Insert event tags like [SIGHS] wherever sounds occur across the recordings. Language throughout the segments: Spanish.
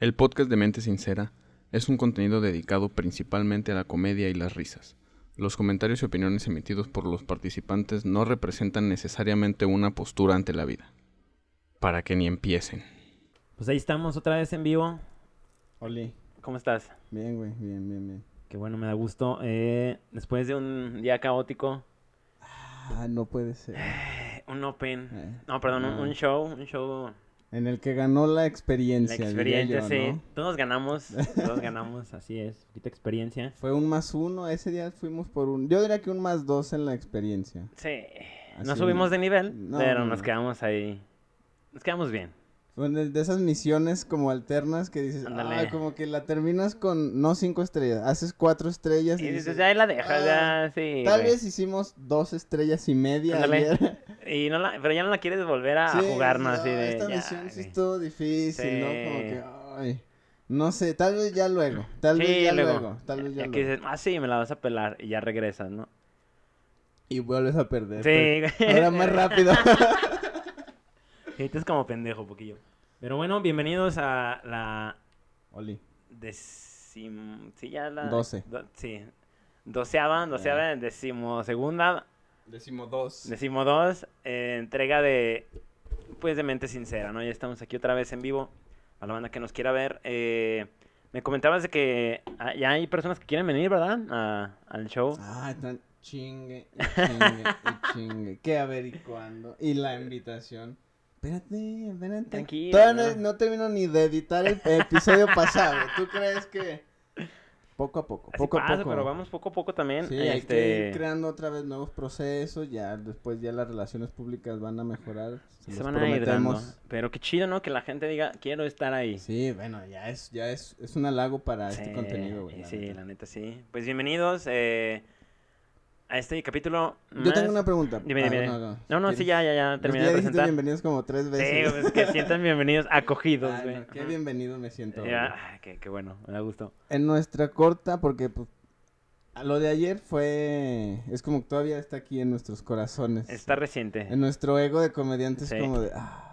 El podcast de Mente Sincera es un contenido dedicado principalmente a la comedia y las risas. Los comentarios y opiniones emitidos por los participantes no representan necesariamente una postura ante la vida. Para que ni empiecen. Pues ahí estamos otra vez en vivo. Oli, ¿Cómo estás? bien, güey, bien, bien, bien. Qué bueno, me da gusto. Eh, después de un día caótico, Ah, no puede ser. [SIGHS] un open. Eh, No, perdón, un show, un show. En el que ganó la La experiencia. diría experiencia, yo, sí. ¿no? Todos ganamos, todos ganamos, [LAUGHS] así es. Poquita experiencia. Fue un más uno, ese día fuimos por un... Yo diría que un más dos en la experiencia. Sí. Así No subimos de nivel, No, pero no, nos no. quedamos ahí. Nos quedamos bien. Fue de esas misiones como alternas que dices, ah, como que la terminas con, no cinco estrellas, haces cuatro estrellas y, Y dices, ya ahí la dejas, "Ah, ya, sí. Tal güey". vez hicimos dos estrellas y media ayer. Y no la, pero ya no la quieres volver a Sí, jugar, ¿no? sí, Así "Ah, de. Esta ya, misión sí güey". estuvo difícil, ¿no? Como que, ay, no sé, tal vez ya luego, tal vez ya luego. luego, tal vez ya Ya luego. que dices, ah, sí, me la vas a pelar y ya regresas, ¿no? Y vuelves a perder. Sí, pero Ahora más rápido. [LAUGHS] Tú es como pendejo, poquillo. Pero bueno, bienvenidos a la Oli. decim... Sí, ya la... Doce. do- sí. Doceava, doceava, decimosegunda, Decimo dos. decimodos, eh, entrega de... Pues de mente sincera, ¿no? Ya estamos aquí otra vez en vivo. A la banda que nos quiera ver. Eh, me comentabas de que ah, ya hay personas que quieren venir, ¿verdad? A- al show. Ah, están chingue, y chingue, y chingue. ¿Qué a ver y cuándo? Y la invitación. Espérate, espérate. Tranquilo, Todavía no, ¿no? no termino ni de editar el episodio pasado. ¿Tú crees que...? Poco a poco, Así poco a pasa, poco. pero vamos poco a poco también. Sí, hay que este, ir creando otra vez nuevos procesos, ya después ya las relaciones públicas van a mejorar. Se, Se van a ir dando. Pero qué chido, ¿no? Que la gente diga, quiero estar ahí. Sí, bueno, ya es, ya es, es un halago para este Sí, contenido, güey. Sí, neta. la neta sí. Pues bienvenidos eh, a este capítulo. Yo tengo una pregunta. Dime, Ah, dime. no, no. No, no, sí, ya, ya, ya terminé ya de presentar. bienvenidos como tres Sí, veces. pues que sientan bienvenidos, [LAUGHS] acogidos, güey. no, qué bienvenido me siento. Ya, güey. ay, qué, qué bueno, me da gusto. En nuestra corta, porque pues, lo de ayer fue, es como que todavía está aquí en nuestros corazones. Está reciente. En nuestro ego de comediante es Sí. como de, ah,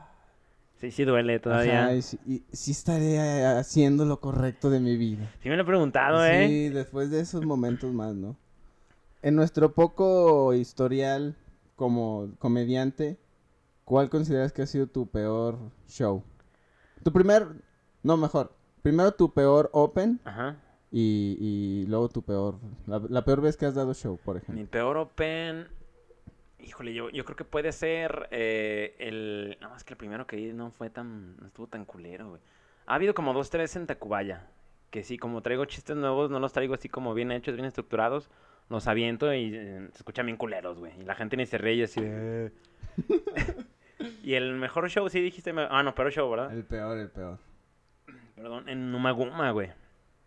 Sí, sí duele todavía. ajá, y, sí- y sí estaré haciendo lo correcto de mi vida. Sí me lo he preguntado, ¿eh? Sí, después de esos momentos más, ¿no? En nuestro poco historial como comediante, ¿cuál consideras que ha sido tu peor show? Tu primer, no, mejor, primero tu peor open Ajá. y, y luego tu peor, la, la peor vez que has dado show, por Mi ejemplo. peor open. Híjole, yo, yo creo que puede ser eh, el. No, es que el primero que di no fue tan. No estuvo tan culero, güey. Ha habido como dos, tres en Tacubaya. Que sí, como traigo chistes nuevos, no los traigo así como bien hechos, bien estructurados. Los aviento y eh, se escuchan bien culeros, güey. Y la gente ni se ríe y así. de- [LAUGHS] y el mejor show, sí dijiste. me- Ah, no, peor show, ¿verdad? El peor, el peor. Perdón, en Numaguma, güey.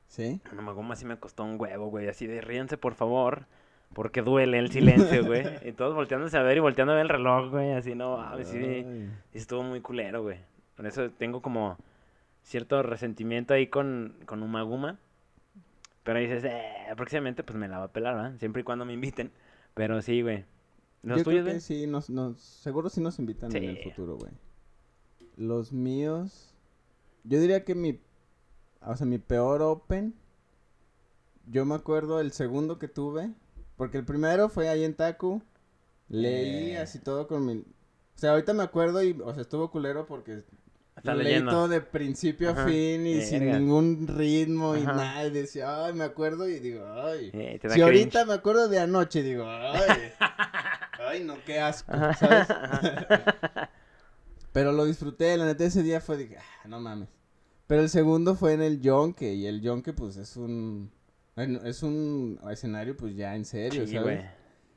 ¿Sí? En Numaguma sí me costó un huevo, güey. Así de ríense, por favor. Porque duele el silencio, güey. [LAUGHS] Y todos volteándose a ver y volteando a ver el reloj, güey. Así no, sí, Ay. sí estuvo muy culero, güey. Por eso tengo como cierto resentimiento ahí con, con Umaguma. Pero dices, eh, próximamente pues me la va a pelar, ¿verdad? Siempre y cuando me inviten. Pero sí, güey. ¿Los Yo creo tuyos, que güey? sí, nos, nos, seguro sí nos invitan en el futuro, güey. Los míos, yo diría que mi, o sea, mi peor open, yo me acuerdo el segundo que tuve, porque el primero fue ahí en Taku, leí Eh. así todo con mi, o sea, ahorita me acuerdo y, o sea, estuvo culero porque Estás leí leyendo. todo de principio Ajá, a fin y sin verga. ningún ritmo y Ajá. nada, y decía, ay, me acuerdo y digo, ay. Eh, Si ahorita me acuerdo de anoche, digo, ay, [LAUGHS] ay, no, qué asco, Ajá. ¿sabes? [LAUGHS] [LAUGHS] Pero lo disfruté, la neta ese día fue que, ah, no mames. Pero el segundo fue en el Yonke, y el Yonke, pues, es un, es un escenario, pues, ya en serio, Sí, ¿sabes?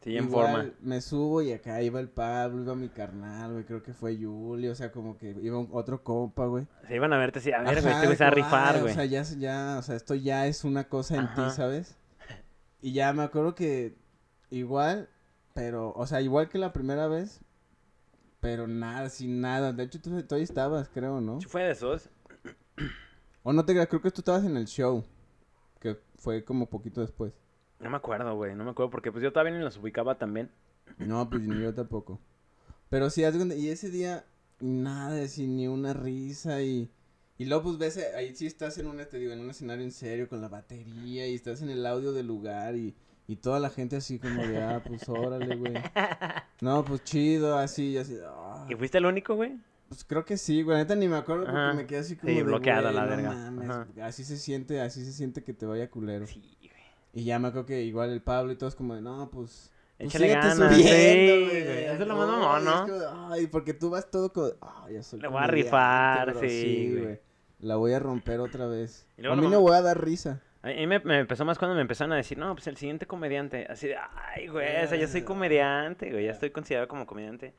Sí, en Igual forma. me subo y acá iba el Pablo, iba mi carnal, güey, creo que fue Julio, o sea, como que iba un- otro compa, güey. Se iban a verte así, a ver, Ajá, güey se va a rifar, güey. O sea, ya, ya, o sea, esto ya es una cosa en Ajá. ti, ¿sabes? Y ya me acuerdo que igual, pero, o sea, igual que la primera vez, pero nada, sin nada. De hecho, tú todavía estabas, creo, ¿no? Sí fue de esos. O no te creas, creo que tú estabas en el show, que fue como poquito después. No me acuerdo, güey, no me acuerdo porque pues yo todavía ni los ubicaba también. No, pues ni yo tampoco. Pero sí, y ese día, nada, sin ni una risa y... Y luego, pues, ves, ahí sí estás en un, te digo, en un escenario en serio con la batería y estás en el audio del lugar y, y toda la gente así como de, ah, pues, órale, güey. [LAUGHS] No, pues, chido, así, así, ah. ¿Y fuiste el único, güey? Pues creo que sí, güey, neta ni me acuerdo porque Ajá. me quedé así como Sí, de, bloqueado a güey, la no verga. mames, así se siente, así se siente que te vaya culero. Sí. Y ya me acuerdo que igual el Pablo y todos como de, no, pues... pues Échale ganas, subiendo, sí, güey". güey, eso es lo más mamón, ¿no? es como, Ay, porque tú vas todo como, ay, soy Le voy a rifar, bro, sí, güey. La voy a romper otra vez. Y luego A mí no voy a dar risa. A mí me, me empezó más cuando me empezaron a decir, no, pues el siguiente comediante. Así de, ay, güey, o sea, ya soy comediante, güey, ya estoy considerado como comediante.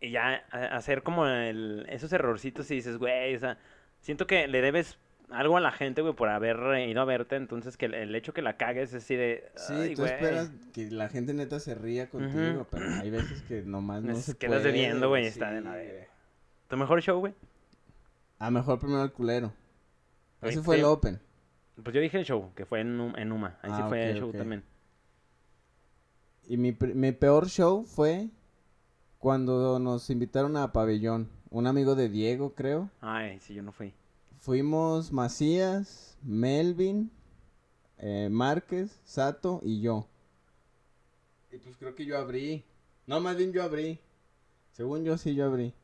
Y ya a- hacer como el, esos errorcitos y dices, güey, o sea, siento que le debes algo a la gente, güey, por haber ido a verte. Entonces, que el, el hecho que la cagues es así de, Sí, tú güey. esperas que la gente neta se ría contigo, pero hay veces que nomás no Les se quedas puede. debiendo, güey, está de la sí, verga. ¿Tu mejor show, güey? A mejor primero el culero. Ese fue el sí. Open. Pues yo dije el show, que fue en, en Numa. Ahí sí Ah, fue el show también. Y mi peor show fue cuando nos invitaron a Pabellón. Un amigo de Diego, creo. Ay, sí, yo no fui. Fuimos Macías, Melvin, eh, Márquez, Sato y yo. Y pues creo que yo abrí. No, más bien yo abrí. Según yo sí yo abrí.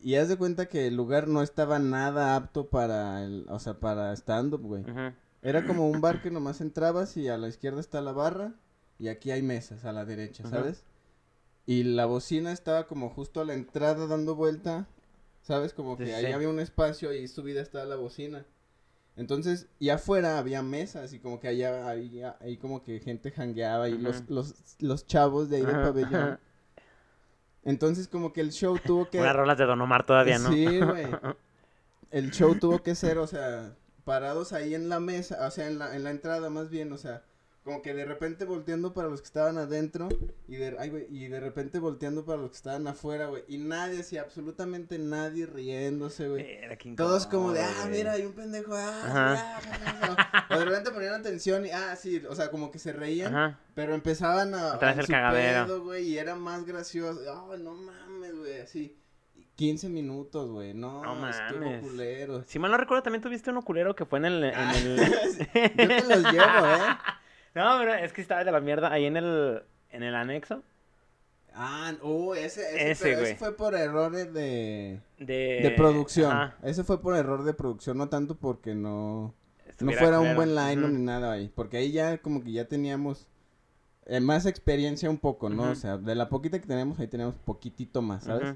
Y haz de cuenta que el lugar no estaba nada apto para el, o sea, para stand-up, güey. Ujú. Era como un bar que nomás entrabas y a la izquierda está la barra y aquí hay mesas a la derecha. ¿sabes? Y la bocina estaba como justo a la entrada dando vuelta, ¿sabes? Como que sí, ahí sí. había un espacio y subida estaba la bocina. Entonces, y afuera había mesas y como que allá ahí, ahí como que gente jangueaba y los, los, los chavos de ahí del pabellón. Entonces como que el show tuvo que... Unas rolas de Don Omar todavía, ¿no? Sí, [LAUGHS] güey. El show tuvo que ser, o sea, parados ahí en la mesa, o sea, en la, en la entrada más bien, o sea, como que de repente volteando para los que estaban adentro y de, ay, güey, y de repente volteando para los que estaban afuera, güey. Y nadie, sí, absolutamente nadie riéndose, güey. Todos como de, ah, mira, hay un pendejo, ah, ah, ja". O de repente ponían atención y, ah, sí, o sea, como que se reían. Ajá. Pero empezaban a. Otra vez a el cagadero. güey, y era más gracioso. Oh, no mames, güey, así. 15 minutos, güey. No, No estuvo culero. Si mal no recuerdo, también tuviste uno culero que fue en el... En Ah, el... [LAUGHS] Yo te los llevo, ¿eh? [LAUGHS] no, pero es que estaba de la mierda ahí en el... En el anexo Ah, uh, ese, ese, Ese, pero ese fue por errores de, de... de producción. Ajá. Ese fue por error de producción, no tanto porque no, no fuera un buen line ni nada ahí. Porque ahí ya como que ya teníamos eh, más experiencia un poco, ¿no? O sea, de la poquita que tenemos, ahí tenemos poquitito más, ¿sabes?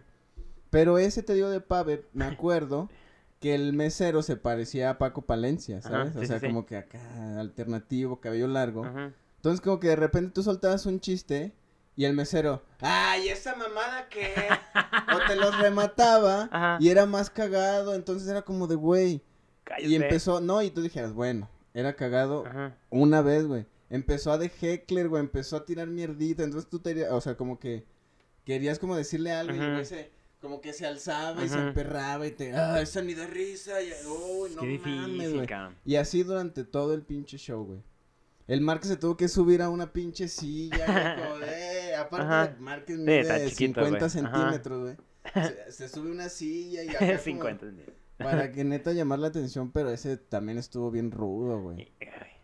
Pero ese te digo de Pave, me acuerdo [LAUGHS] que el mesero se parecía a Paco Palencia, Ajá, ¿sabes? sí, o sea, sí. como que acá, alternativo, cabello largo. Entonces, como que de repente tú soltabas un chiste y el mesero, ¡ay, esa mamada qué! o te los remataba [LAUGHS] Ajá. y era más cagado, entonces era como de, güey. Y empezó, no, y tú dijeras, bueno, era cagado una vez, güey. Empezó a de heckler, güey, empezó a tirar mierdita, entonces tú te, o sea, como que querías como decirle algo y Ujú. Como que se alzaba y se emperraba y te, ah, esa ni da risa, y, uy, no Qué mames, difícil, cabrón. Y así durante todo el pinche show, güey. El Márquez se tuvo que subir a una pinche silla, güey, [LAUGHS] como de, aparte de Márquez Sí, mide está chiquito, 50 güey. centímetros, güey. Se, [LAUGHS] se sube una silla y [LAUGHS] acá como 50. para que neta llamar la atención, pero ese también estuvo bien rudo, güey.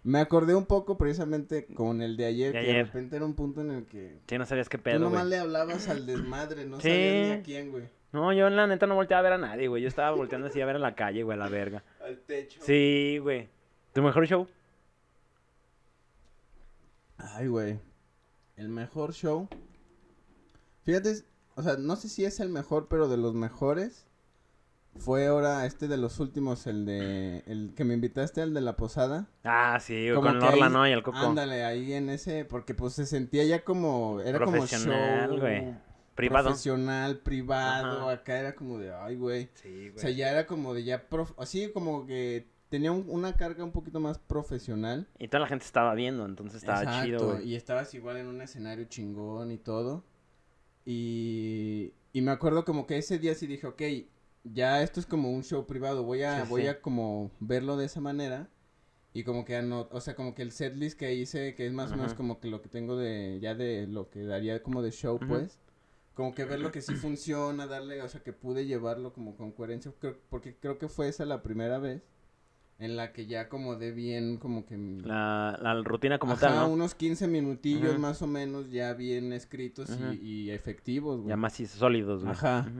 Me acordé un poco precisamente con el de ayer, De que de repente era un punto en el que Sí, no sabías qué tú pedo, nomás güey. le hablabas al desmadre, no Sí. sabías ni a quién, güey. No, yo la neta no volteaba a ver a nadie, güey. Yo estaba volteando así a ver a la calle, güey, a la verga. Al techo. Sí, güey. ¿Tu mejor show? Ay, güey. El mejor show. Fíjate, o sea, no sé si es el mejor, pero de los mejores. Fue ahora este de los últimos, el de. El que me invitaste, el de la posada. Ah, sí, güey, Como con ahí- ¿no? Y el Coco. Ándale, ahí en ese. Porque pues se sentía ya como. Era como Profesional, show. güey. Privado. Profesional, privado. Ajá. Acá era como de. Ay, güey. Sí, O sea, ya era como de ya. Prof... Así como que tenía un- una carga un poquito más profesional. Y toda la gente estaba viendo, entonces estaba Exacto, chido, güey. Y estabas igual en un escenario chingón y todo. Y, y me acuerdo como que ese día sí dije, ok, ya esto es como un show privado, voy a, Sí, voy sí. a como verlo de esa manera. Y como que ano- o sea, como que el setlist que hice, que es más o menos como que lo que tengo de, ya de lo que daría como de show, pues. como que ver lo que sí funciona, darle, o sea, que pude llevarlo como con coherencia, creo- porque creo que fue esa la primera vez en la que ya como de bien, como que... La, la rutina como Ajá, tal, ¿no? unos 15 minutillos más o menos ya bien escritos y- y, efectivos, güey. Ya más sólidos, güey. Ajá.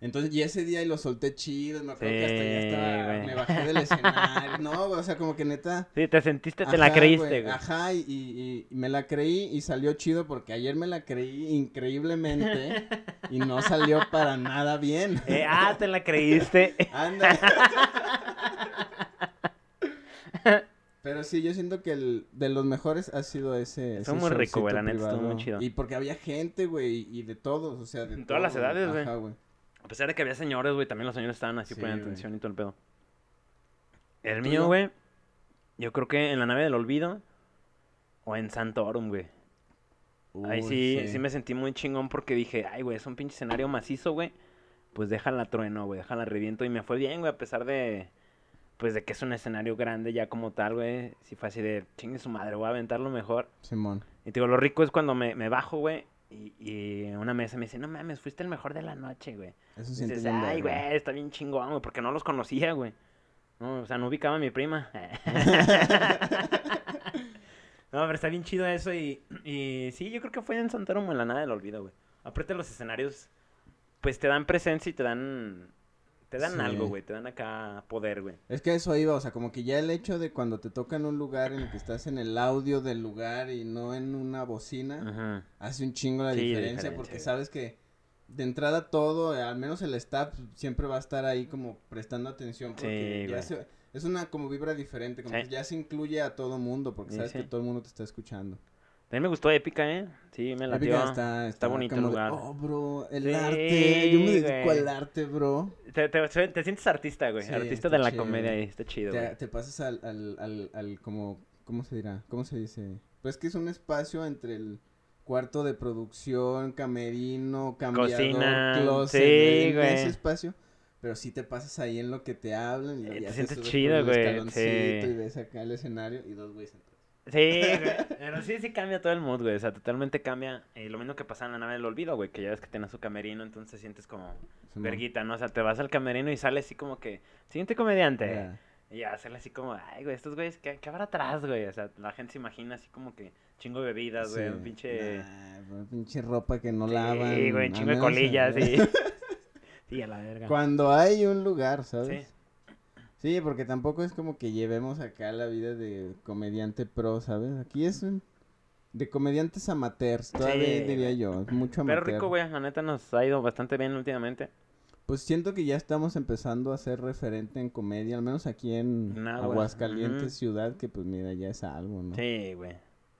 Entonces, y ese día y lo solté chido, me acuerdo que hasta ya estaba, güey. me bajé del escenario, [LAUGHS] no, o sea, como que neta... Sí, te sentiste, te la creíste, güey. Ajá, y, y- y me la creí y salió chido porque ayer me la creí increíblemente y no salió para nada bien. [LAUGHS] Eh, ah, te la creíste. [LAUGHS] Anda. Pero sí, yo siento que el de los mejores ha sido ese. Estuvo muy rico, güey, la neta, estuvo muy chido. Y porque había gente, güey, y de todos, o sea, de En todas las edades, güey. Ajá, güey. A pesar de que había señores, güey, también los señores estaban así Sí, poniendo güey. atención y todo el pedo. El ¿Tú mío, güey, yo creo que en la nave del olvido o en Santorum, güey. Ahí sí, sí, me sentí muy chingón porque dije, ay, güey, es un pinche escenario macizo, güey. Pues déjala trueno, güey, déjala reviento. Y me fue bien, güey, a pesar de, pues de que es un escenario grande ya como tal, güey. Sí fue así de, chingue su madre, voy a aventarlo mejor. Simón. Y te digo, lo rico es cuando me, me bajo, güey. Y, y una mesa me dice, no mames, fuiste el mejor de la noche, güey. Eso siente dices, ay, güey, está bien chingón, güey, porque no los conocía, güey. No, o sea, no ubicaba a mi prima. [LAUGHS] no, pero está bien chido eso y, y sí, yo creo que fue en Santarum en la nada del olvido, güey. Aparte los escenarios, pues te dan presencia y te dan, te dan Sí. algo, güey, te dan acá poder, güey. Es que eso iba, o sea, como que ya el hecho de cuando te toca en un lugar en el que estás en el audio del lugar y no en una bocina, Ajá. hace un chingo la Sí, diferencia diferencia, porque güey. sabes que de entrada todo, eh, al menos el staff siempre va a estar ahí como prestando atención porque Sí, ya se- es una como vibra diferente, como que ya se incluye a todo mundo porque sabes que todo el mundo te está escuchando. También me gustó Épica, ¿eh? Sí, me la Épica está, está, bonito el como de, lugar. oh, bro, el Sí, arte, yo me dedico güey. al arte, bro. Te, te, te sientes artista, güey. Sí, artista está de la chido, comedia ahí, está chido, Te, güey. te pasas al, al, al, al como, ¿cómo se dirá? ¿Cómo se dice? Pues que es un espacio entre el cuarto de producción, camerino, cambiador, Cocina, closet, sí, en güey. ese espacio. Pero sí te pasas ahí en lo que te hablan y Eh, ya te te sientes chido, güey, sí. y ves acá el escenario y dos güeyes. Sí, [LAUGHS] güey. Pero sí, sí cambia todo el mood, güey. O sea, totalmente cambia. Eh, lo mismo que pasa en la nave del olvido, güey. Que ya ves que tienes su camerino, entonces sientes como Simón. verguita, ¿no? O sea, te vas al camerino y sales así como que, siguiente comediante. Y ya sale así como, ay, güey, estos güeyes, ¿qué, qué habrá atrás, güey? O sea, la gente se imagina así como que chingo de bebidas, güey. Sí. Un pinche. Nah, bro, pinche ropa que no sí, lavan. güey, al chingo de colillas, eh, sí. [LAUGHS] sí, a la verga. Cuando hay un lugar, ¿sabes? Sí. Sí, porque tampoco es como que llevemos acá la vida de comediante pro, ¿sabes? Aquí es un- de comediantes amateurs, todavía Sí, diría yo, mucho Pero amateur. rico, güey. La neta nos ha ido bastante bien últimamente. Pues siento que ya estamos empezando a ser referente en comedia, al menos aquí en En Aguas, Aguascalientes, ciudad, que pues mira, ya es algo, ¿no? Sí, güey.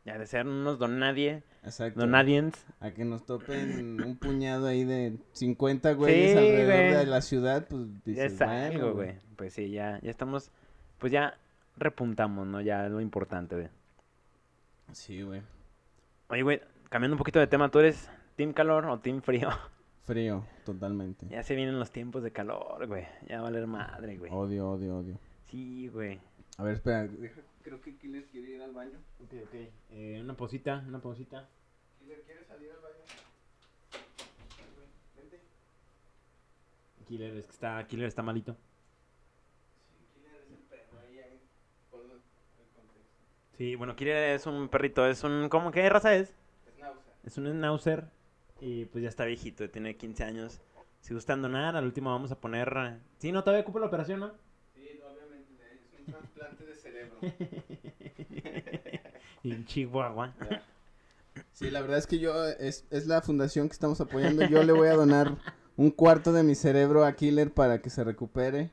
Ya de ser unos don nadie, Exacto. don nadiens. A que nos topen un puñado ahí de 50 güeyes Sí, alrededor güey. de la ciudad, pues dices, es bueno, algo, güey. Pues sí, ya, ya estamos, pues ya repuntamos, ¿no? Ya es lo importante, güey. Sí, güey. Oye, güey, cambiando un poquito de tema, ¿tú eres team calor o team frío? [LAUGHS] Frío, totalmente. ya se vienen los tiempos de calor, güey. Ya va a valer madre, güey. Odio, odio, odio. Sí, güey. A ver, espera, deja- creo que Killer quiere ir al baño. Ok, ok. Eh, una pausita, una pausita. Killer, ¿quieres salir al baño? Vente. Killer, es que está, Killer está malito. Sí, Killer es el perro ahí, ahí. Ponlo el contexto. Sí, bueno, Killer es un perrito, es un, ¿cómo, qué raza es? Es un schnauzer y pues ya está viejito, tiene 15 años. Si gustan donar, al último vamos a poner... Sí, no, todavía ocupa la operación, ¿no? Sí, obviamente, es un trasplante de cerebro. [LAUGHS] en Chihuahua. Sí, la verdad es que yo, es, es la fundación que estamos apoyando. Yo le voy a donar un cuarto de mi cerebro a Killer para que se recupere.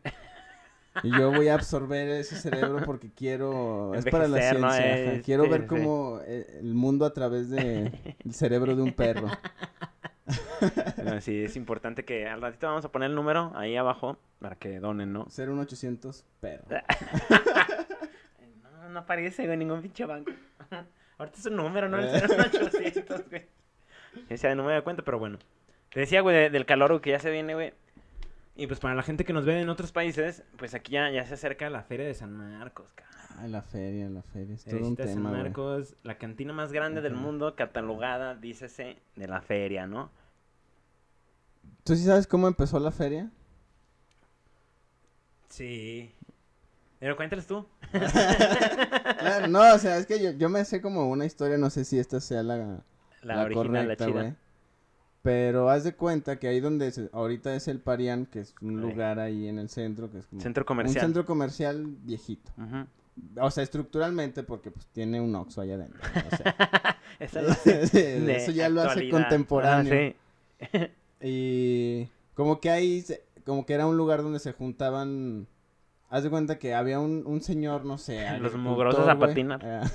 Y yo voy a absorber ese cerebro porque quiero, es para la ciencia. Es- Quiero ver cómo eh, el mundo a través de el cerebro de un perro. [LAUGHS] [LAUGHS] Sí, es importante que al ratito vamos a poner el número ahí abajo para que donen, ¿no? Ser un 800 perro. [LAUGHS] No, no aparece, güey, ningún pinche banco. [LAUGHS] Ahorita es un número, ¿no? El Eh. 0800, güey. Ese no me da cuenta, pero bueno. Te decía, güey, de- del calor güey, que ya se viene, güey. Y pues para la gente que nos ve en otros países, pues aquí ya, ya se acerca la Feria de San Marcos, cabrón. Ay, la feria, la feria. Es todo Feria un de San tema, güey. Marcos, la cantina más grande del mundo, catalogada, dícese, de la feria, ¿no? ¿Tú sí sabes cómo empezó la feria? Sí. Pero cuéntales tú. [LAUGHS] Claro, no, o sea, es que yo, yo me sé como una historia, no sé si esta sea la, La, la original, correcta, la chida. Pero haz de cuenta que ahí donde se- ahorita es el Parián, que es un lugar ahí en el centro, que es como Centro un comercial. centro comercial viejito. O sea, estructuralmente, porque pues tiene un Oxxo allá adentro. ¿no? O sea, [LAUGHS] [LAUGHS] eso ya lo hace contemporáneo. Ah, sí. Y como que ahí, se- como que era un lugar donde se juntaban. Haz de cuenta que había un, un señor, no sé. [LAUGHS] Los mugrosos a patinar.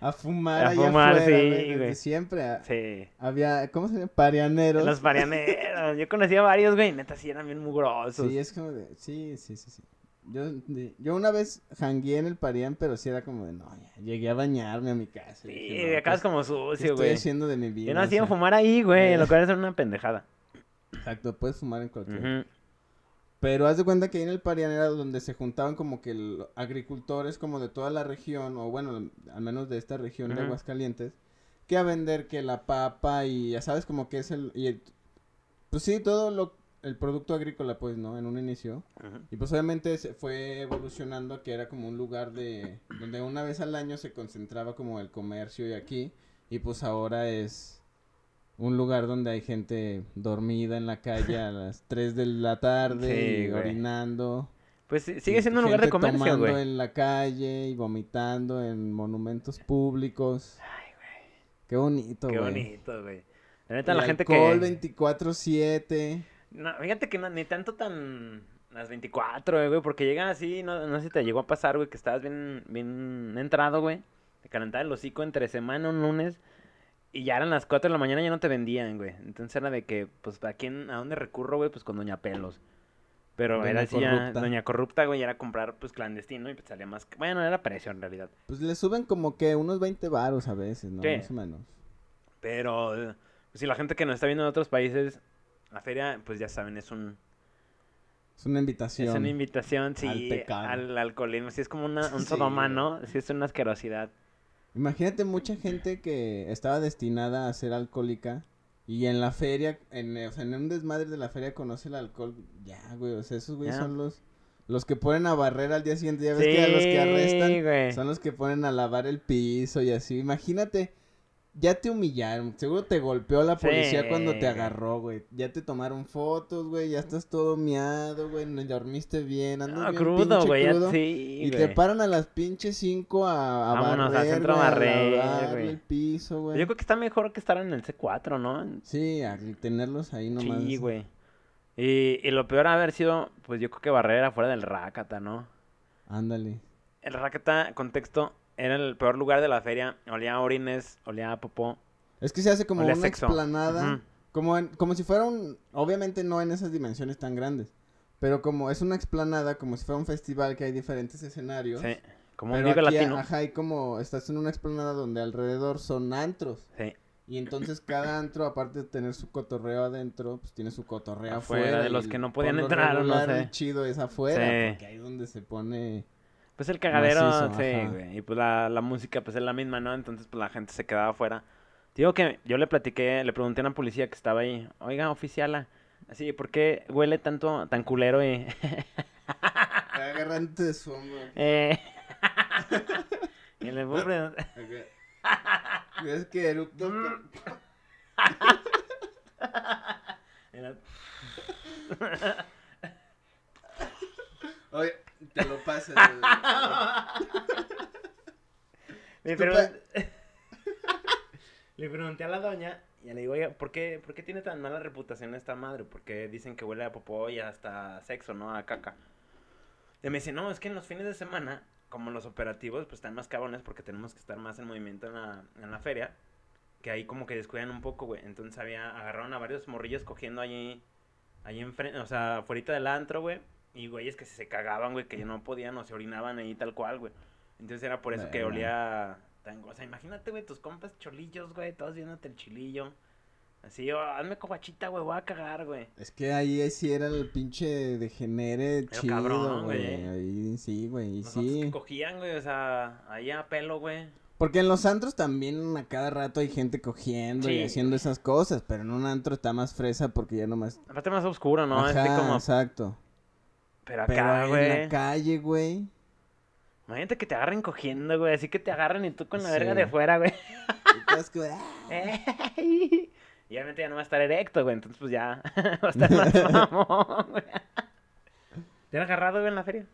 A, fumar A fumar, afuera, sí, güey, desde güey. siempre. a- Sí. Había, ¿cómo se llama? Parianeros. Los parianeros. Yo conocía varios, güey. Neta, sí eran bien mugrosos. Sí, es como de, sí, sí, sí, sí. Yo, de- yo una vez jangué en el Parián, pero sí era como de, no, ya, llegué a bañarme a mi casa. Sí, dije, no, acabas pues, como ¿qué sucio, estoy güey. haciendo de mi vida? Yo no O hacía sea, fumar ahí, güey. eh. Lo cual es una pendejada. Exacto, puedes fumar en cualquier Ujú. Pero haz de cuenta que ahí en el Parián era donde se juntaban como que el- agricultores como de toda la región, o bueno, al menos de esta región de. Aguascalientes, que a vender que la papa y ya sabes como que es el... Y el- pues sí, todo lo, el producto agrícola pues, ¿no? En un inicio. Y pues obviamente se fue evolucionando a que era como un lugar de... donde una vez al año se concentraba como el comercio y aquí. Y pues ahora es un lugar donde hay gente dormida en la calle a las 3 de la [LAUGHS] tarde Sí, y güey. orinando. Pues sigue siendo un lugar de comercio, tomando güey. en la calle y vomitando en monumentos públicos. Ay, güey. Qué bonito, Qué güey. bonito, güey. La neta, Y la gente alcohol que... 24/7. No, fíjate que no, ni tanto tan... Las 24, eh, güey, porque llegan así, no, no sé si te llegó a pasar, güey, que estabas bien, bien entrado, güey. Te calentaba el hocico entre semana, un lunes, y ya eran las 4 de la mañana ya no te vendían, güey. Entonces era de que, pues, ¿a quién, a dónde recurro, güey? Pues con Doña Pelos. Pero Doña era así ya. Doña Corrupta, güey, era comprar, pues, clandestino y pues salía más... Bueno, era precio en realidad. Pues le suben como que unos 20 varos a veces, ¿no? Sí. Más o menos. Pero, pues, si la gente que nos está viendo en otros países, la feria, pues, ya saben, es un... Es una invitación. Es una invitación, sí, al al alcoholismo. Sí, es como una, un [LAUGHS] Sí, sodoma, güey. ¿no? Sí, es una asquerosidad. Imagínate mucha gente que estaba destinada a ser alcohólica y en la feria, en, o sea, en un desmadre de la feria conoce el alcohol. Ya, güey, o sea, esos güeyes son los los que ponen a barrer al día siguiente. Ya ves que a los que arrestan güey. son los que ponen a lavar el piso y así. Imagínate, ya te humillaron. Seguro te golpeó la policía Sí, cuando te agarró, güey. Ya te tomaron fotos, güey. Ya estás todo miado, güey. No dormiste bien. Andas No, bien crudo, güey. Sí, Y te paran a las pinches 5 a, a Vámonos al barrer, centro a güey, barrer, lavar el piso, güey. Yo creo que está mejor que estar en el C4, ¿no? Sí, a tenerlos ahí nomás. Sí, güey. Y, y lo peor haber sido, pues yo creo que Barrera fuera del Rácata, ¿no? Ándale. El Rácata, contexto, era el peor lugar de la feria. Olía a orines, olía a popó. Es que se hace como Olía una sexo. explanada. Ujú. Como, en- como si fuera un... Obviamente no en esas dimensiones tan grandes. Pero como es una explanada, como si fuera un festival que hay diferentes escenarios. Sí, como un Pero vive aquí, latino. ajá, y como estás en una explanada donde alrededor son antros. Sí, Y entonces cada antro, aparte de tener su cotorreo adentro, pues tiene su cotorreo Afuera, afuera. de los que no podían entrar, o no regular, sé. chido es afuera, Sí. porque ahí es donde se pone... Pues el cagadero, Macizo, sí, ajá. güey. Y pues la, la música, pues es la misma, ¿no? Entonces, pues la gente se quedaba afuera. Digo que yo le platiqué, le pregunté a una policía que estaba ahí, oiga, oficiala, así, ¿por qué huele tanto, tan culero y... Agarrante de su hombro. [LAUGHS] eh, [LAUGHS] y le voy a preguntar- Es [LAUGHS] que eructo... Mm. Era- Oye, te lo pasas. [LAUGHS] Le, pregun- [LAUGHS] le pregunté a la doña y le digo, oiga, ¿por qué, ¿por qué tiene tan mala reputación esta madre? Porque dicen que huele a popó y hasta sexo, ¿no? A caca. Y me dice, no, es que en los fines de semana, como los operativos, pues están más cabrones porque tenemos que estar más en movimiento en la, en la feria. Que ahí como que descuidan un poco, güey. Entonces había, agarraron a varios morrillos cogiendo allí, allí enfrente, o sea, afuera del antro, güey. Y güeyes que se cagaban, güey, que no podían o se orinaban ahí tal cual, güey. Entonces era por eso que olía tan... O sea, imagínate, güey, tus compas cholillos, güey, todos viéndote el chilillo. Así, oh, hazme cobachita, güey, voy a cagar, güey. Es que ahí sí era el pinche degenere Pero cabrón, chido, güey. güey. Ahí sí, güey. Sí. que cogían, güey, o sea, ahí a pelo, güey. Porque en los antros también a cada rato hay gente cogiendo y haciendo esas cosas, pero en un antro está más fresa porque ya nomás... Aparte más oscuro, ¿no? Ajá, Este como... exacto. Pero acá, en güey. la calle, güey. Imagínate que te agarren cogiendo, güey. Así que te agarren y tú con la verga de fuera, güey. y [LAUGHS] "Ah". y obviamente ya no va a estar erecto, güey. Entonces, pues ya [LAUGHS] va a estar más [LAUGHS] mamón, güey. ¿Te han agarrado, güey, en la feria?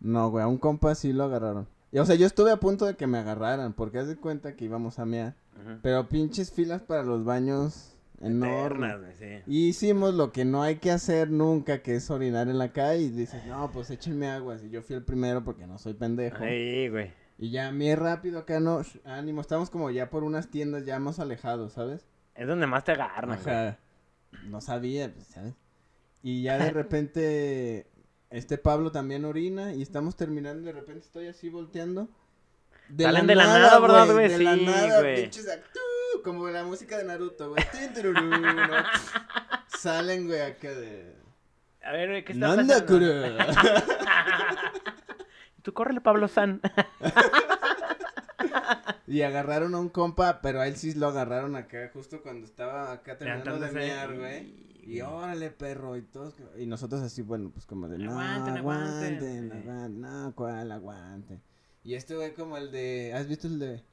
No, güey, a un compa sí lo agarraron. Y, o sea, yo estuve a punto de que me agarraran, porque haz de cuenta que íbamos a mear. Pero pinches filas para los baños Eternas, güey, sí. Y hicimos lo que no hay que hacer nunca, que es orinar en la calle. Y dices, no, pues échenme agua. Y yo fui el primero porque no soy pendejo. Ahí, güey. Y ya me rápido acá, no, ánimo. Estamos como ya por unas tiendas ya más alejados, ¿sabes? Es donde más te agarran, güey. No sabía, pues, ¿sabes? Y ya de [LAUGHS] repente, este Pablo también orina y estamos terminando y de repente estoy así volteando. Salen de la nada, ¿verdad, güey? De la Sí, nada, güey. pinches como la música de Naruto, güey. ¿no? [LAUGHS] Salen, güey, acá de... A ver, güey, ¿qué está Nanda, pasando? [LAUGHS] Tú córrele, Pablo San. [LAUGHS] Y agarraron a un compa, pero a él sí lo agarraron acá, justo cuando estaba acá terminando de mear, güey. Y órale, perro, y todos, y nosotros así, bueno, pues como de, no, Aguanten, aguanten, aguanten. aguanten, no, cuál, aguante. Y este güey como el de, ¿has visto el de?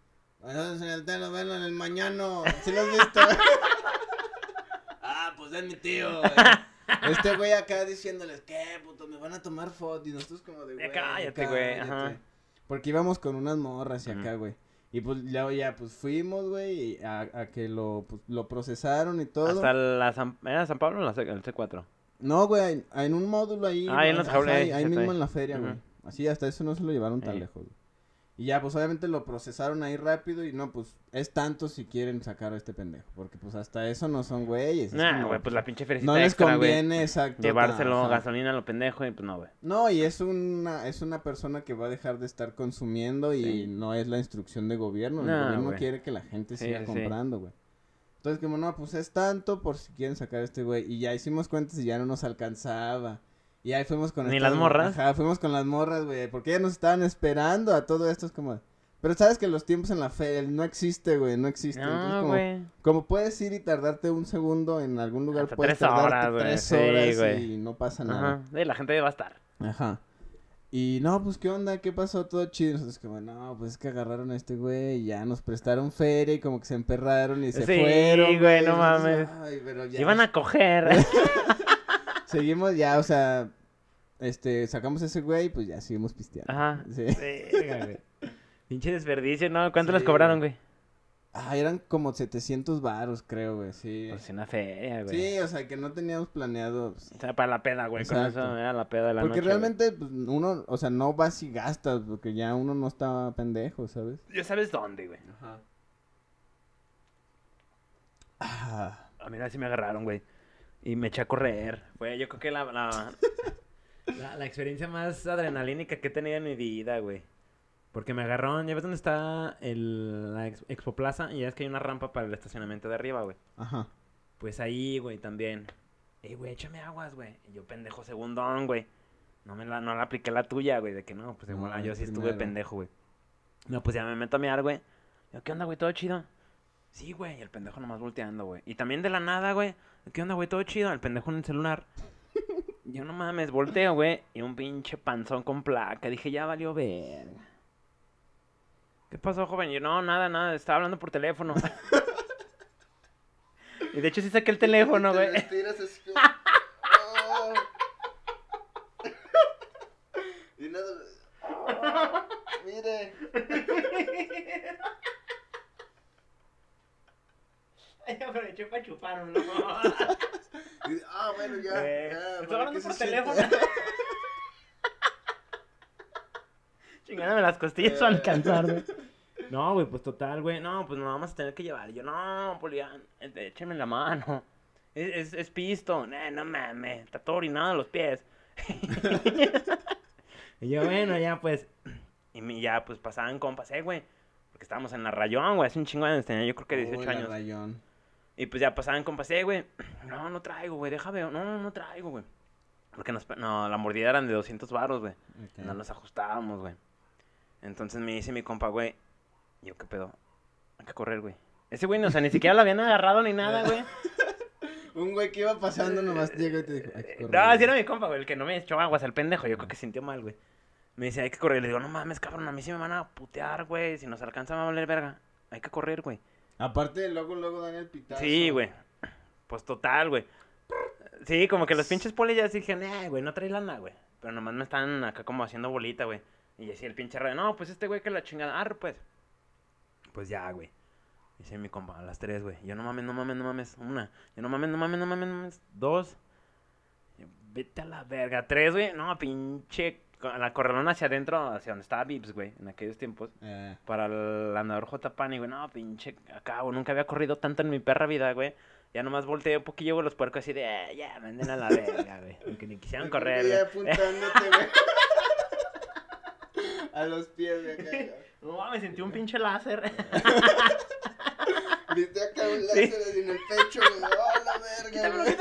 En el telenovela en el mañano, ¿sí lo has visto? [LAUGHS] ah, pues es mi tío, güey. [LAUGHS] Este güey acá diciéndoles, ¿qué, puto? Me van a tomar foto, y nosotros como de, güey, cállate, güey, ajá. Porque íbamos con unas morras y acá, güey. Y pues luego ya, pues fuimos, güey, a, a que lo, pues, lo procesaron y todo. Hasta la San... ¿Era San Pablo o la C- el C4? No, güey, en- en un módulo ahí. Ah, en los jaulas, ahí, mismo ahí. en la feria, güey. Así, hasta eso no se lo llevaron tan lejos, güey. Y ya, pues obviamente lo procesaron ahí rápido y no, pues es tanto si quieren sacar a este pendejo. Porque pues hasta eso no son güeyes. es Nah, güey, pues la pinche feria No les extra, güey. conviene, exacto. Llevárselo gasolina a lo pendejo y pues no, güey. No, y es una, es una persona que va a dejar de estar consumiendo y Sí. no es la instrucción de gobierno. El No, gobierno quiere que la gente siga sí. comprando, güey. Entonces, como no, pues es tanto por si quieren sacar a este güey. Y ya hicimos cuentas y ya no nos alcanzaba. Y ahí fuimos con ¿Ni estas- las morras? Ajá, fuimos con las morras, güey. Porque ellas nos estaban esperando a todo esto. Es como. Pero sabes que los tiempos en la fe no existe, güey. No existe. Entonces, No, como, güey. como puedes ir y tardarte un segundo en algún lugar, Hasta puedes tres tardarte horas, güey. tres Sí, horas güey. y no pasa nada. Ajá. Sí, la gente va a estar. Ajá. Y no, pues qué onda, qué pasó, todo chido. Y Nosotros como, no, pues es que agarraron a este güey y ya nos prestaron feria y como que se emperraron y se Sí, fueron. güey, no mames. Ay, pero ya. Iban a coger. [LAUGHS] Seguimos ya, o sea, este, sacamos a ese güey y pues ya seguimos pisteando. Ajá. Sí. Verga, güey. Pinche desperdicio, ¿no? ¿Cuánto Sí, les cobraron, güey? Ah, eran como 700 varos, creo, güey, sí. Pues una feria, güey. Sí, o sea, que no teníamos planeado. pues, O sea, para la peda, güey. Con Exacto. eso era la peda de la Porque noche. realmente, pues, uno, o sea, no vas y gastas, porque ya uno no está pendejo, ¿sabes? Ya sabes dónde, güey. Ajá. Ah. A mí sí me agarraron, güey. Y me eché a correr. Fue, yo creo que la, la, [LAUGHS] la, la experiencia más adrenalínica que he tenido en mi vida, güey. Porque me agarraron, ya ves dónde está el, la ex- Expo Plaza y ya es que hay una rampa para el estacionamiento de arriba, güey. Ajá. Pues ahí, güey, también. Ey, güey, échame aguas, güey. Y yo, pendejo, segundón, güey. No me la, no la apliqué la tuya, güey. De que no, pues igual, No, yo sí estuve pendejo, güey. No, pues ya me meto a miar, güey. Yo, ¿qué onda, güey? ¿Todo chido? Sí, güey. Y el pendejo nomás volteando, güey. Y también de la nada, güey. ¿Qué onda, güey? ¿Todo chido? El pendejo en el celular. Yo no mames, volteo, güey. Y un pinche panzón con placa. Dije, ya valió verga. ¿Qué pasó, joven? Yo, no, nada, nada. Estaba hablando por teléfono. [LAUGHS] y de hecho sí saqué el teléfono, güey. Oh. y nada. Oh, mire. Aproveché para chupar, ¿no? [LAUGHS] Y- ah, bueno, ya. Eh, ya, estoy hablando por teléfono. [LAUGHS] Chingándome las costillas Eh. para alcanzar, güey. No, güey, pues total, güey. No, pues nos vamos a tener que llevar. Y yo, no, Polián, este, écheme la mano. Es, es, es pisto. No, no mames, está todo orinado en los pies. [LAUGHS] y yo, bueno, ya pues. Y ya, pues pasaban compas, eh, güey. Porque estábamos en la rayón, güey. Hace un chingo de años, tenía yo creo que 18 Uy, la años. rayón. Y pues ya pasaban compas, eh, güey. No, no traigo, güey, déjame. No, no, no traigo, güey. Porque nos, no, la mordida eran de 200 baros, güey. No nos ajustábamos, güey. Entonces me dice mi compa, güey, yo, ¿qué pedo? Hay que correr, güey. Ese güey, no, o sea, ni siquiera lo habían agarrado ni nada, güey. [LAUGHS] Un güey que iba pasando nomás llegó y te dijo, hay que correr. No, sí era mi compa, güey, el que no me echó aguas al pendejo. Yo creo que sintió mal, güey. Me dice, hay que correr. Le digo, no mames, cabrón, a mí sí me van a putear, güey. Si nos alcanza, me va a valer verga. Hay que correr, güey. Aparte, luego, luego dan el pitazo. Sí, güey. Pues total, güey. Sí, como que los pinches polis ya dijeron, eh, güey, no traes lana, güey. Pero nomás me están acá como haciendo bolita, güey. Y decía el pinche rey, no, pues este güey que la chingada. Ah, pues. Pues ya, güey. Dice mi compa, a las tres, güey. Yo no mames, no mames, no mames. Una. Yo no mames, no mames, no mames, no mames. Dos. Vete a la verga. Tres, güey. No, pinche. Con La corralón hacia adentro, hacia donde estaba Vips, güey, en aquellos tiempos. Eh, Para el andador J. Pani, güey. No, pinche. Güey. Nunca había corrido tanto en mi perra vida, güey. Ya nomás volteé un poquillo, güey, los puercos así de, "Eh, ya, manden a la verga, güey. Aunque ni quisieran correr, güey. apuntándote, güey. [LAUGHS] A los pies, güey. No, me sentí un pinche láser. [LAUGHS] Viste acá un láser en el pecho, güey. ¡Oh, la verga, güey!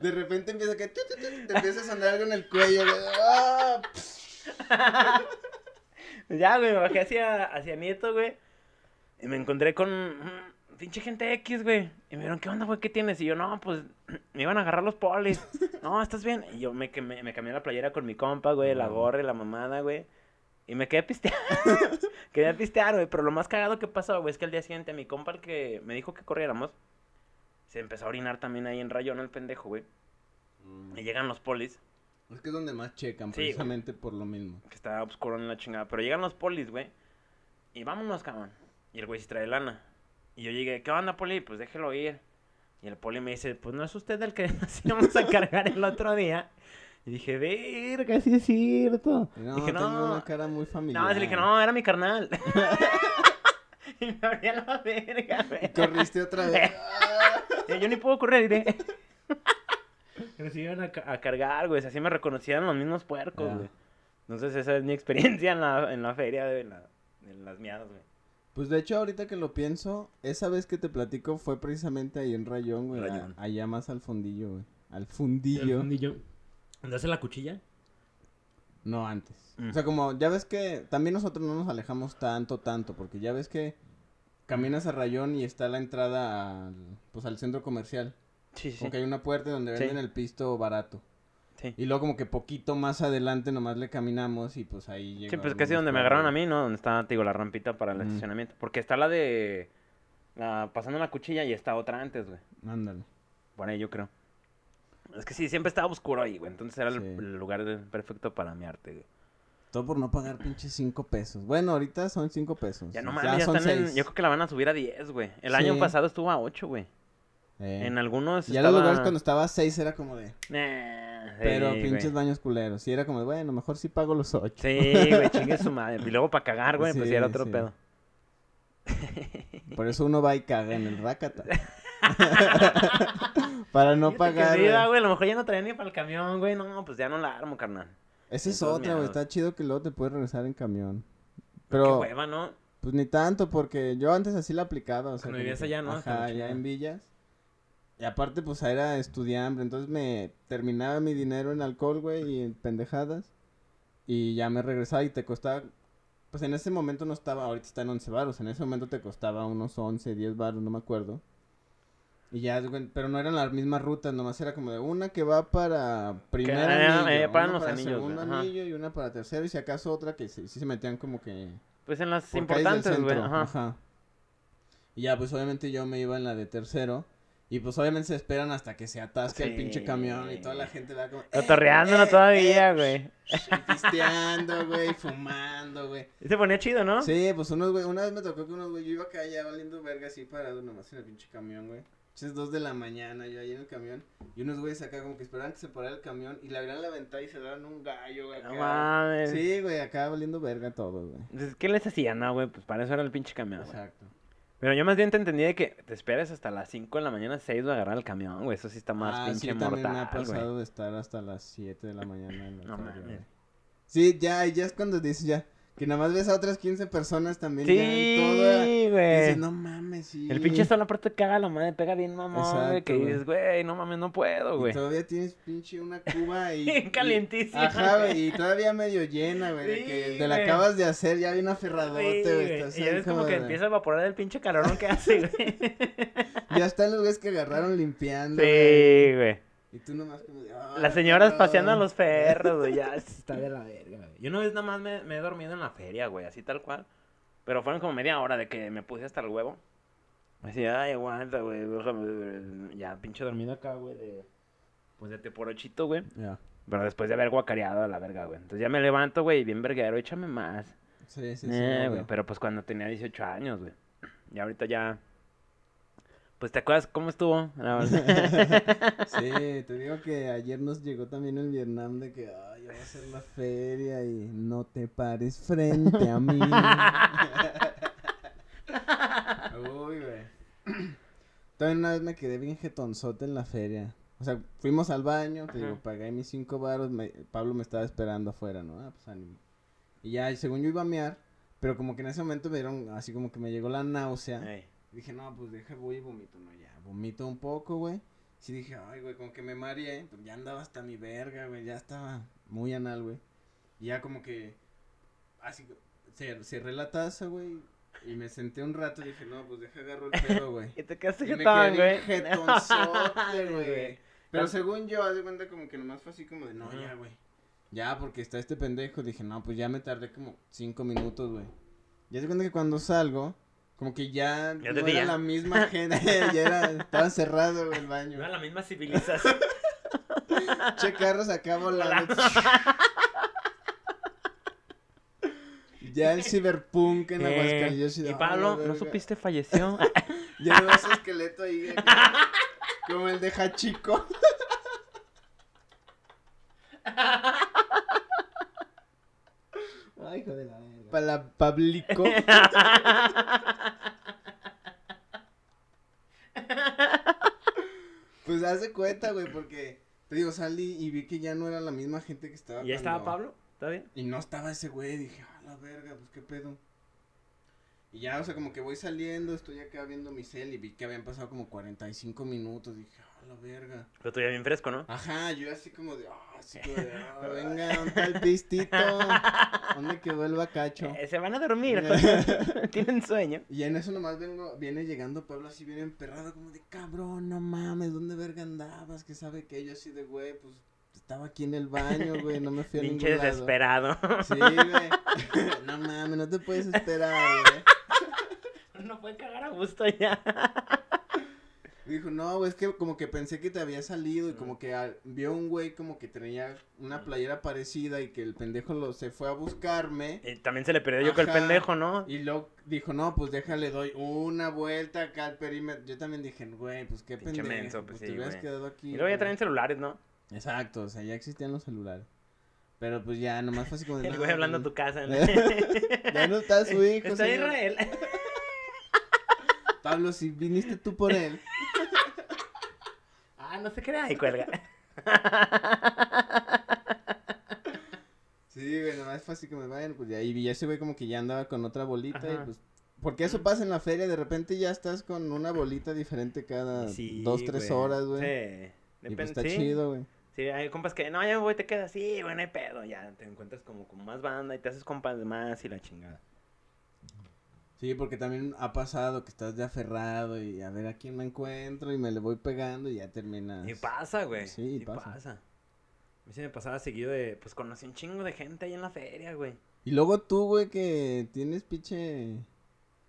De repente empieza que... tu, tu, tu, Te empieza a sonar algo en el cuello, güey. ¡Ah! [LAUGHS] ya, güey, me bajé hacia, hacia Nieto, güey. Y me encontré con mm, pinche gente X, güey. Y me dijeron, ¿qué onda, güey? ¿Qué tienes? Y yo, no, pues [CLEARS THROAT] me iban a agarrar los polis. [LAUGHS] No, ¿estás bien? Y yo me, quemé- me cambié la playera con mi compa, güey, la gorra y la mamada, güey. Y me quedé pistear. [LAUGHS] quedé a pistear, güey. Pero lo más cagado que pasó, güey, es que al día siguiente mi compa, el que me dijo que corriéramos, se empezó a orinar también ahí en rayón el pendejo, güey. Y llegan los polis. Es que es donde más checan, Sí, güey. precisamente por lo mismo. que está oscuro en la chingada. Pero llegan los polis, güey. Y vámonos, cabrón. Y el güey se trae lana. Y yo llegué, ¿qué onda, poli? Pues déjelo ir. Y el poli me dice, pues no es usted el que [LAUGHS] nos íbamos a cargar el otro día. Y dije, verga, sí es cierto. No, dije, tengo no. una cara muy familiar. No, le dije, no, era mi carnal. [LAUGHS] y me abría la verga, güey. Y corriste otra vez. [LAUGHS] ¡Ah! [LAUGHS] Yo ni puedo correr, diré. [LAUGHS] Pero se iban a, ca- a cargar, güey. Así me reconocían los mismos puercos, Ya. güey. Entonces esa es mi experiencia en la, en la feria de, la, de las miadas, güey. Pues de hecho, ahorita que lo pienso, esa vez que te platico fue precisamente ahí en Rayón, güey. a- Rayón. allá más al fundillo, güey. Al fundillo. fundillo. ¿Dónde hace la cuchilla? No antes. Mm. O sea, como ya ves que también nosotros no nos alejamos tanto, tanto, porque ya ves que caminas a Rayón y está la entrada al, pues, al centro comercial. Sí, sí. Como que hay una puerta donde Sí. venden el pisto barato. Sí, Y luego como que poquito más adelante nomás le caminamos y pues ahí llega sí pues casi donde me agarraron a mí, ¿no? Donde está, te digo, la rampita para el estacionamiento. Porque está la de... La, pasando la cuchilla y está otra antes, güey. Ándale. Por ahí yo creo. Es que sí, siempre estaba oscuro ahí, güey. Entonces era el, Sí. el lugar perfecto para mi arte, güey. Todo por no pagar pinches cinco pesos. Bueno, ahorita son cinco pesos. Ya no Ya mames, ya son están en... Yo creo que la van a subir a 10, güey. El año Sí. pasado estuvo a 8, güey. Eh. En algunos Ya estaba... los lugares cuando estaba a seis era como de... Nah, Pero sí, pinches baños culeros. Y era como de, bueno, mejor sí pago los ocho. Sí, güey, [LAUGHS] chingue su madre. Y luego para cagar, güey, pues Sí, sí era otro sí. pedo. Por eso uno va y caga en el Rakata. [LAUGHS] [LAUGHS] Para no pagar. sí, güey. da, güey, a lo mejor ya no traía ni para el camión, güey. No, pues ya no la armo, carnal. Esa es otra, güey. Está chido que luego te puedes regresar en camión. Pero... Pero, Qué hueva, ¿no? pues ni tanto, porque yo antes así la aplicaba. O sea, Cuando vivías allá, ¿no? Ajá, allá en Villas. Y aparte, pues era estudiante. Entonces me terminaba mi dinero en alcohol, güey, y en pendejadas. Y ya me regresaba y te costaba. Pues en ese momento no estaba, ahorita está en 11 baros. En ese momento te costaba unos 11, 10 baros, no me acuerdo. Y ya, güey, pero no eran las mismas rutas, nomás era como de una que va para primer Ah, anillo, eh, para una los para anillos, segundo güey, ajá. anillo y una para tercero, y si acaso otra que sí, sí se metían como que Pues en las importantes, güey. centro, Ajá. Y ya, pues obviamente yo me iba en la de tercero. Y pues obviamente se esperan hasta que se atasque el pinche camión y toda la gente va como... Cotorreándolo eh, todavía, eh, güey. y Pisteando, güey, fumando, güey. Y se ponía chido, ¿no? Sí, pues unos güey, una vez me tocó que unos güey, yo iba acá ya valiendo verga así parado nomás en el pinche camión, güey. Es dos de la mañana, yo ahí en el camión. Y unos güeyes acá como que esperaban que se parara el camión y le abrían la ventana y se daban un gallo, güey. No mames. Sí, güey, acá valiendo verga todo, güey. ¿Qué les hacían? No, güey, pues para eso era el pinche camión, güey. Exacto. Pero yo más bien te entendí de que te esperes hasta las 5 de la mañana, 6 de agarrar el camión, güey. Eso sí está más ah, pinche sí, también me ha mortal, güey. pasado de estar hasta las 7 de la mañana en la No güey. Sí, ya, ya es cuando dices ya, Que nada más ves a otras 15 personas también Sí, en güey. dices, no mames, sí. El pinche solo aparte caga la madre, pega bien mamón, güey. Que dices, güey, no mames, no puedo, güey. todavía tienes pinche una cuba [LAUGHS] y. Calientísima, Ajá, güey. Y todavía medio llena, güey. de Sí, que te la acabas de hacer, ya bien aferradote, güey. Y ves como que empieza a evaporar el pinche calorón que hace, güey. [LAUGHS] Ya están los güeyes que agarraron limpiando. Sí, güey. Y tú nomás como de. "Ah, Las señoras cabrón". paseando a los perros, güey. Ya [LAUGHS] está de la verga, güey. Yo una vez nada más me, me he dormido en la feria, güey, así tal cual. Pero fueron como media hora de que me puse hasta el huevo. Así, ay, aguanta, güey. Ya, pinche dormido acá, güey, de. Pues de teporochito, güey. Ya. Pero después de haber guacareado a la verga, güey. Entonces ya me levanto, güey, y bien verguero, échame más. Sí, sí, sí. Eh, güey, pero pues cuando tenía 18 años, güey. Y ahorita ya. Pues te acuerdas cómo estuvo. La [LAUGHS] verdad? Sí, te digo que ayer nos llegó también el Vietnam de que, ay, va a ser la feria y no te pares frente a mí. Uy, güey. También una vez me quedé bien jetonzote en la feria. O sea, fuimos al baño, te digo, pagué mis cinco baros, me- Pablo me estaba esperando afuera, ¿no? Ah, pues ánimo. Y ya, según yo iba a mear, pero como que en ese momento me dieron, así como que me llegó la náusea. Dije, no, pues deja, voy y vomito, no, ya, vomito un poco, güey. Sí dije, ay, güey, como que me mareé, pues ya andaba hasta mi verga, güey, ya estaba muy anal, güey. Y ya como que, así, cer- cerré la taza, güey, y me senté un rato y dije, no, pues deja agarro el pedo, güey. [LAUGHS] Y te quedaste jetón, güey. jetonzote, [LAUGHS] güey. Pero según yo, haz de cuenta como que nomás fue así como de, no, ya, güey. Ya, porque está este pendejo. Dije, no, pues ya me tardé como cinco minutos, güey. Ya se cuenta que cuando salgo, como que ya, Ya no era la misma [LAUGHS] gente. ya era, estaba cerrado güey, el No baño. era la misma civilización. [LAUGHS] Che, carros acá volando. [LAUGHS] ya el ciberpunk en Eh, Aguascalientes. y "Ah, Pablo, la ¿no verga". supiste? Falleció. Ya veo ese esqueleto ahí. acá, como el de Hachiko. Ay, hijo de la verga. Para la Pablico. pues haz de cuenta, güey, porque te digo, salí y vi que ya no era la misma gente que estaba. ¿Y ya estaba Pablo? ¿Está bien? Y no estaba ese güey, dije, a la verga, pues qué pedo. Y ya, o sea, como que voy saliendo, estoy acá viendo mi cel y vi que habían pasado como 45 minutos, dije, a la verga. Pero tú ya bien fresco, ¿no? Ajá, yo así como de, ah, así como de, ah, [LAUGHS] venga, ¿dónde el pistito? [LAUGHS] ¿Dónde quedó el bacacho? Eh, se van a dormir. [LAUGHS] Tienen sueño. Y en eso nomás vengo, viene llegando Pablo así bien emperrado, como de cabrón, no mames, ¿dónde verga andabas? Que sabe que yo así de güey, pues estaba aquí en el baño, güey, no me fui a Pinche ningún lado. desesperado. Sí, güey. no mames, no te puedes esperar, güey. no puede cagar a gusto ya. Dijo, no, güey, es que como que pensé que te había salido y como que al- vio un güey como que tenía una playera parecida y que el pendejo lo se fue a buscarme. Y también se le perdió yo con el pendejo, ¿no? Y luego dijo, no, pues déjale, doy una vuelta acá al perímetro. Yo también dije, güey, pues qué Pinche pendejo. menso, pues pues sí, te hubieras quedado aquí. Y luego ya güey". traen celulares, ¿no? Exacto, o sea, ya existían los celulares. Pero pues ya, nomás fue así como de. [LAUGHS] El "No, güey hablando a pues, tu casa. ¿no? [LAUGHS] Ya no está su hijo, Está señor. Israel. [LAUGHS] Pablo, si viniste tú por él. No se crea y cuelga. Sí, güey, nomás fue así como, bueno, pues ya, y ese güey como que ya andaba con otra bolita Ajá. y pues, porque eso pasa en la feria, de repente ya estás con una bolita diferente cada Sí, dos, tres horas, güey. Sí. Y Depende- pues está sí. chido, güey. Sí, hay compas que, no, ya me voy, te quedas así, güey, no hay pedo. Ya te encuentras como con más banda y te haces compas de más y la chingada. Sí, porque también ha pasado que estás ya aferrado y a ver a quién me encuentro y me le voy pegando y ya terminas. Y pasa, güey. Sí, Sí, pasa. pasa. A mí se me pasaba seguido de, pues conocí un chingo de gente ahí en la feria, güey. Y luego tú, güey, que tienes pinche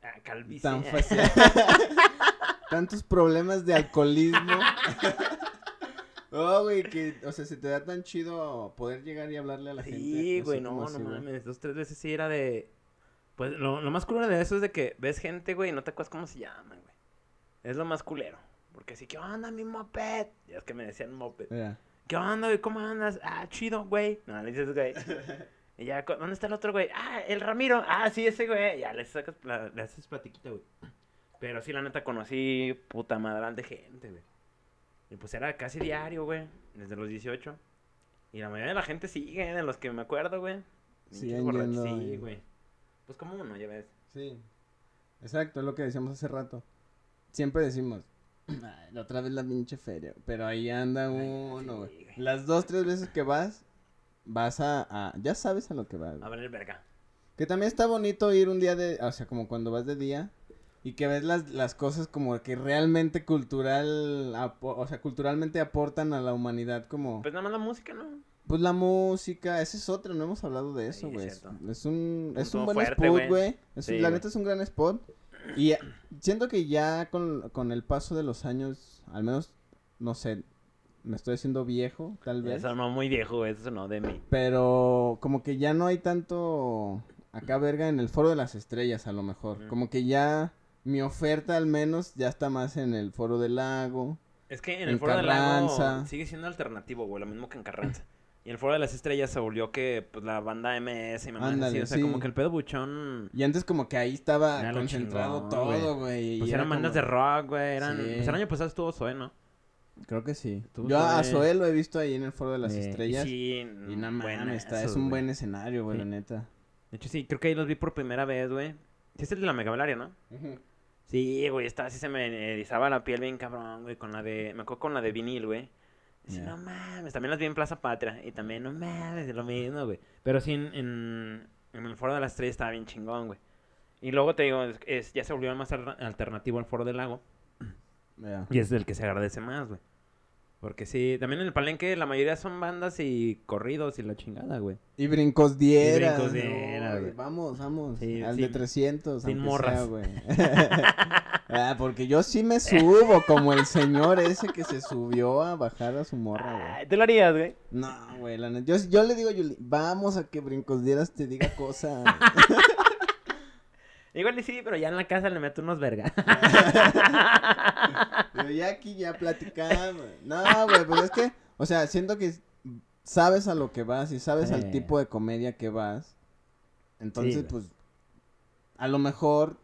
Ah, calvicie. tan fácil. [LAUGHS] Tantos problemas de alcoholismo. [LAUGHS] oh, güey, que, o sea, se te da tan chido poder llegar y hablarle a la gente. Sí, güey, no, no mames. Dos, tres veces sí era de. Pues lo, lo más culero de eso es de que ves gente, güey, y no te acuerdas cómo se llaman, güey. Es lo más culero. Porque así, ¿qué onda, mi moped? Ya es que me decían moped. Mira, ¿Qué onda, güey? ¿Cómo andas? Ah, chido, güey. No, le dices, güey. [LAUGHS] Y ya, ¿cu- ¿dónde está el otro, güey? Ah, el Ramiro. Ah, sí, ese, güey. Ya le sacas, la- le haces platiquita, güey. Pero sí, la neta, conocí puta madral de gente, güey. Y pues era casi diario, güey. Desde los 18. Y la mayoría de la gente sigue, de los que me acuerdo, güey. Sí, güey. Pues como uno, ya ves. Sí. Exacto, es lo que decíamos hace rato. Siempre decimos, [CLEARS THROAT] "Ay, la otra vez la pinche feria. Pero ahí anda uno, güey. sí, güey. Las dos, tres veces que vas, vas a, a- Ya sabes a lo que vas. A ver el verga. Que también está bonito ir un día de... O sea, como cuando vas de día. Y que ves las, las cosas como que realmente cultural... apo- o sea, culturalmente aportan a la humanidad como... Pues nada más la música, ¿no? Pues la música, esa es otra, no hemos hablado de eso, güey. es es, un, es un buen fuerte, spot, güey. Sí, la neta es un gran spot. Y eh, siento que ya con, con el paso de los años, al menos, no sé, me estoy haciendo viejo, tal vez. Eso no muy viejo, güey. Eso no de mí. Pero como que ya no hay tanto acá verga en el foro de las estrellas, a lo mejor. Como que ya mi oferta al menos ya está más en el foro del lago. Es que en En el Foro del Lago Carranza. sigue siendo alternativo, güey. Lo mismo que en Carranza. Y en el Foro de las Estrellas se volvió que, pues, la banda MS y mamás así. O sea, sí. como que el pedo buchón... Y antes como que ahí estaba Era concentrado chingón, todo, güey. y Pues era eran bandas como- de rock, güey. Eran... Sí. Pues el año pasado estuvo Zoe, ¿no? Creo que sí. Yo a sabes. Zoé lo he visto ahí en el foro de las Eh, estrellas. Sí, Y nada más, buenazos, está, es un buen escenario, güey, Sí. la neta. De hecho, sí, creo que ahí los vi por primera vez, güey. Sí, es el de la Megabalaria, ¿no? Sí, güey, estaba así se me erizaba la piel bien cabrón, güey, con la de... Me acuerdo con la de vinil, güey. Dice, Ya. no mames, también las vi en Plaza Patria. Y también, no mames, es lo mismo, güey. Pero sí, en, en, en el Foro de las Estrellas estaba bien chingón, güey. Y luego te digo, es, es- ya se volvió más al- alternativo el Foro del Lago. [CLEARS THROAT] Ya. Y es el que se agradece más, güey. Porque sí, también en el palenque la mayoría son bandas y corridos y la chingada, güey. Y brincos dieras. brincos dieras, no, güey. Vamos, vamos. Sí, al sin- de 300. sin morras. sea, güey. [LAUGHS] [LAUGHS] ah, porque yo sí me subo, como el señor ese que se subió a bajar a su morra, güey. Ay, ¿Tú lo harías, güey? No, güey, la neta. Yo, yo le digo a Yuli, vamos a que brincos dieras te diga cosas. [LAUGHS] Igual sí, pero ya en la casa le meto unos verga. [LAUGHS] Pero ya aquí ya platicamos. No, güey, pues es que, o sea, siento que sabes a lo que vas y sabes al Eh. tipo de comedia que vas. Entonces, pues, a lo mejor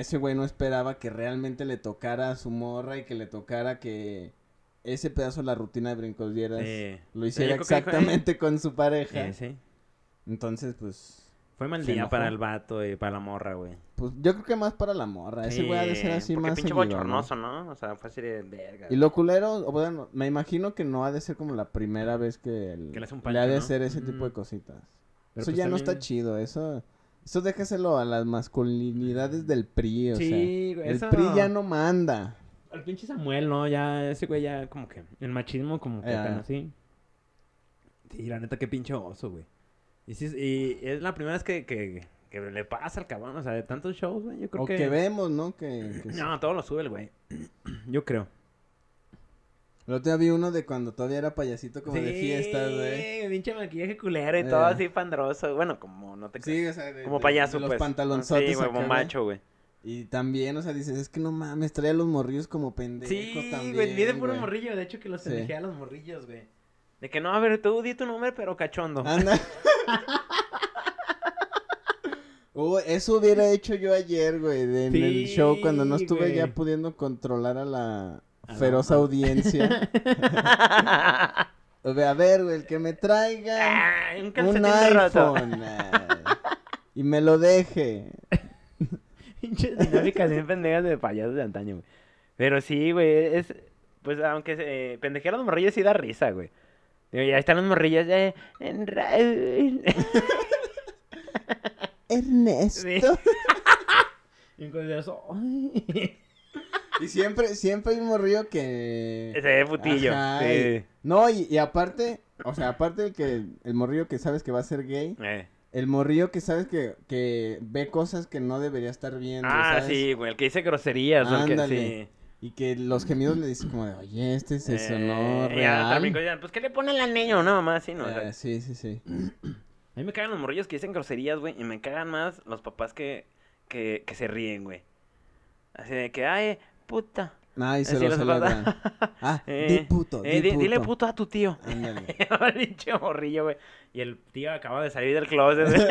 ese güey no esperaba que realmente le tocara a su morra y que le tocara que ese pedazo de la rutina de brincos dieras Sí. lo Sí, hiciera dijo, exactamente con su pareja. Sí, sí. Entonces, pues, Fue mal día para el vato y para la morra, güey. pues yo creo que más para la morra. Ese güey ha de ser Sí, así porque más pinche bochornoso, ¿no? O sea, fue así de verga. Y lo culero, o bueno, me imagino que no ha de ser como la primera vez que, el- Que le hace un le pancho, ha de ¿no? hacer ese tipo de Mm. cositas. Pero eso pues ya no está chido, eso eso déjaselo a las masculinidades del PRI, o Sí, sea, güey, el PRI ya no manda. El pinche Samuel, ¿no? Ya, ese güey ya como que... El machismo como que tan así. Sí, la neta, qué pinche oso, güey. Y, sí, y es la primera vez que, que, que le pasa al cabrón, o sea, de tantos shows, güey. Yo creo O que... que vemos, ¿no? Que, que. [CLEARS THROAT] No, todo lo sube el güey. [CLEARS THROAT] Yo creo. El otro día vi uno de cuando todavía era payasito como de fiestas, güey. Sí, pinche maquillaje culero y todo Eh. así pandroso. Bueno, como no te Sí, o sea, de- Como de- payaso, de los pues. pantalonzotes Sí, güey, güey. bombacho, güey. Y también, o sea, dices, es que no mames, trae a los morrillos como pendejos Sí, también, güey, vi de puro güey. morrillo. De hecho, que los Sí. pendejé a los morrillos, güey. De que no, a ver, tú di tu nombre, pero cachondo. Anda. [LAUGHS] Uh, eso hubiera hecho yo ayer, güey, en el show cuando no estuve ya pudiendo controlar a la A la feroz ma- audiencia. [LAUGHS] A ver, güey, el que me traiga Ay, un un iPhone ay, y me lo deje. [LAUGHS] Pinches dinámicas bien pendejas de payasos de antaño, güey. Pero sí, güey, es... Pues aunque eh, pendejear a los morrillos sí da risa, güey. Digo, ya están los morrillos de... en [LAUGHS] Ernesto. Sí. Y ay. Y siempre, siempre hay un morrillo que... Ese de putillo. Ajá, sí. y- No, y, y aparte, o sea, aparte del que el morrillo que sabes que va a ser gay, Eh. el morrillo que sabes que, que ve cosas que no debería estar viendo, Ah, ¿sabes? sí, güey, el que dice groserías, ¿no? El que- Ándale. sí. Y que los gemidos le dicen como de, oye, este se sonó Eh, ya real. también cosas, pues, ¿qué le ponen al niño? No, mamá, sí, no. o sea, Eh, sí, sí, sí. [CLEARS THROAT] a mí me cagan los morrillos que dicen groserías, güey, y me cagan más los papás que, que, que se ríen, güey. Así de que, ay, puta. Ay, se Así lo celebran. Ah, [LAUGHS] Eh, di puto, eh, di- Dile puto. puto a tu tío. Ándale. El [LAUGHS] pinche morrillo, güey. Y el tío acaba de salir del closet, [LAUGHS] güey.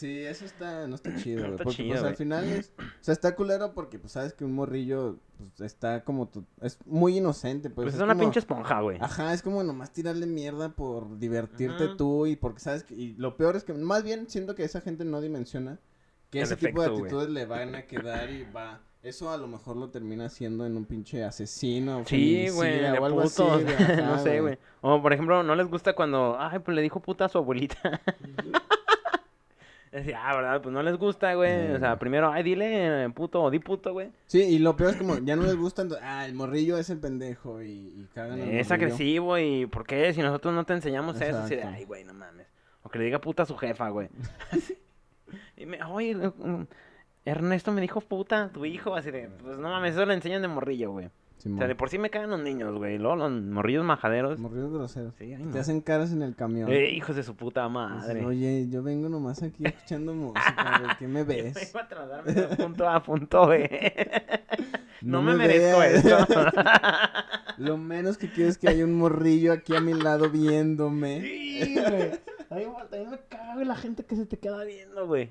Sí, eso está, no está chido, güey. porque chido, pues al final es, o sea, está culero porque pues sabes que un morrillo pues, está como, tu- es muy inocente, pues. Pues es es una como- pinche esponja, güey. Ajá, es como nomás tirarle mierda por divertirte Ujú. tú y porque sabes que, y lo peor es que más bien siento que esa gente no dimensiona que El ese tipo de actitudes le van a quedar y va, eso a lo mejor lo termina haciendo en un pinche asesino, Sí, güey, o algo así, ajá, [LAUGHS] no sé, güey. O, por ejemplo, no les gusta cuando, ay, pues le dijo puta a su abuelita. [LAUGHS] Decía, ah, ¿verdad? Pues no les gusta, güey. O sea, Mm. primero, ay, dile puto o di puto, güey. Sí, y lo peor es como ya no les gusta, ah, el morrillo es el pendejo y, y cagan al Es morrillo. agresivo y ¿por qué? Si nosotros no te enseñamos eso, así de, Exacto. ay, güey, no mames. O que le diga puta a su jefa, güey. [LAUGHS] Y me, oye, mm, Ernesto me dijo puta, tu hijo, así de, pues no mames, eso le enseñan de morrillo, güey. O sea, de por sí me cagan los niños, güey. Luego los morrillos majaderos. Morrillos groseros. Sí, ay, Te hacen caras en el camión. Eh, hijos de su puta Dices, madre. Oye, yo vengo nomás aquí escuchando [LAUGHS] música, güey, ¿qué me [LAUGHS] Yo ves? vengo a tratarme de punto a punto B. [LAUGHS] No, No me, me merezco esto. Lo menos que quiero es que haya un morrillo aquí a mi lado viéndome. sí, güey. A mí me- güey, la gente que se te queda viendo, güey.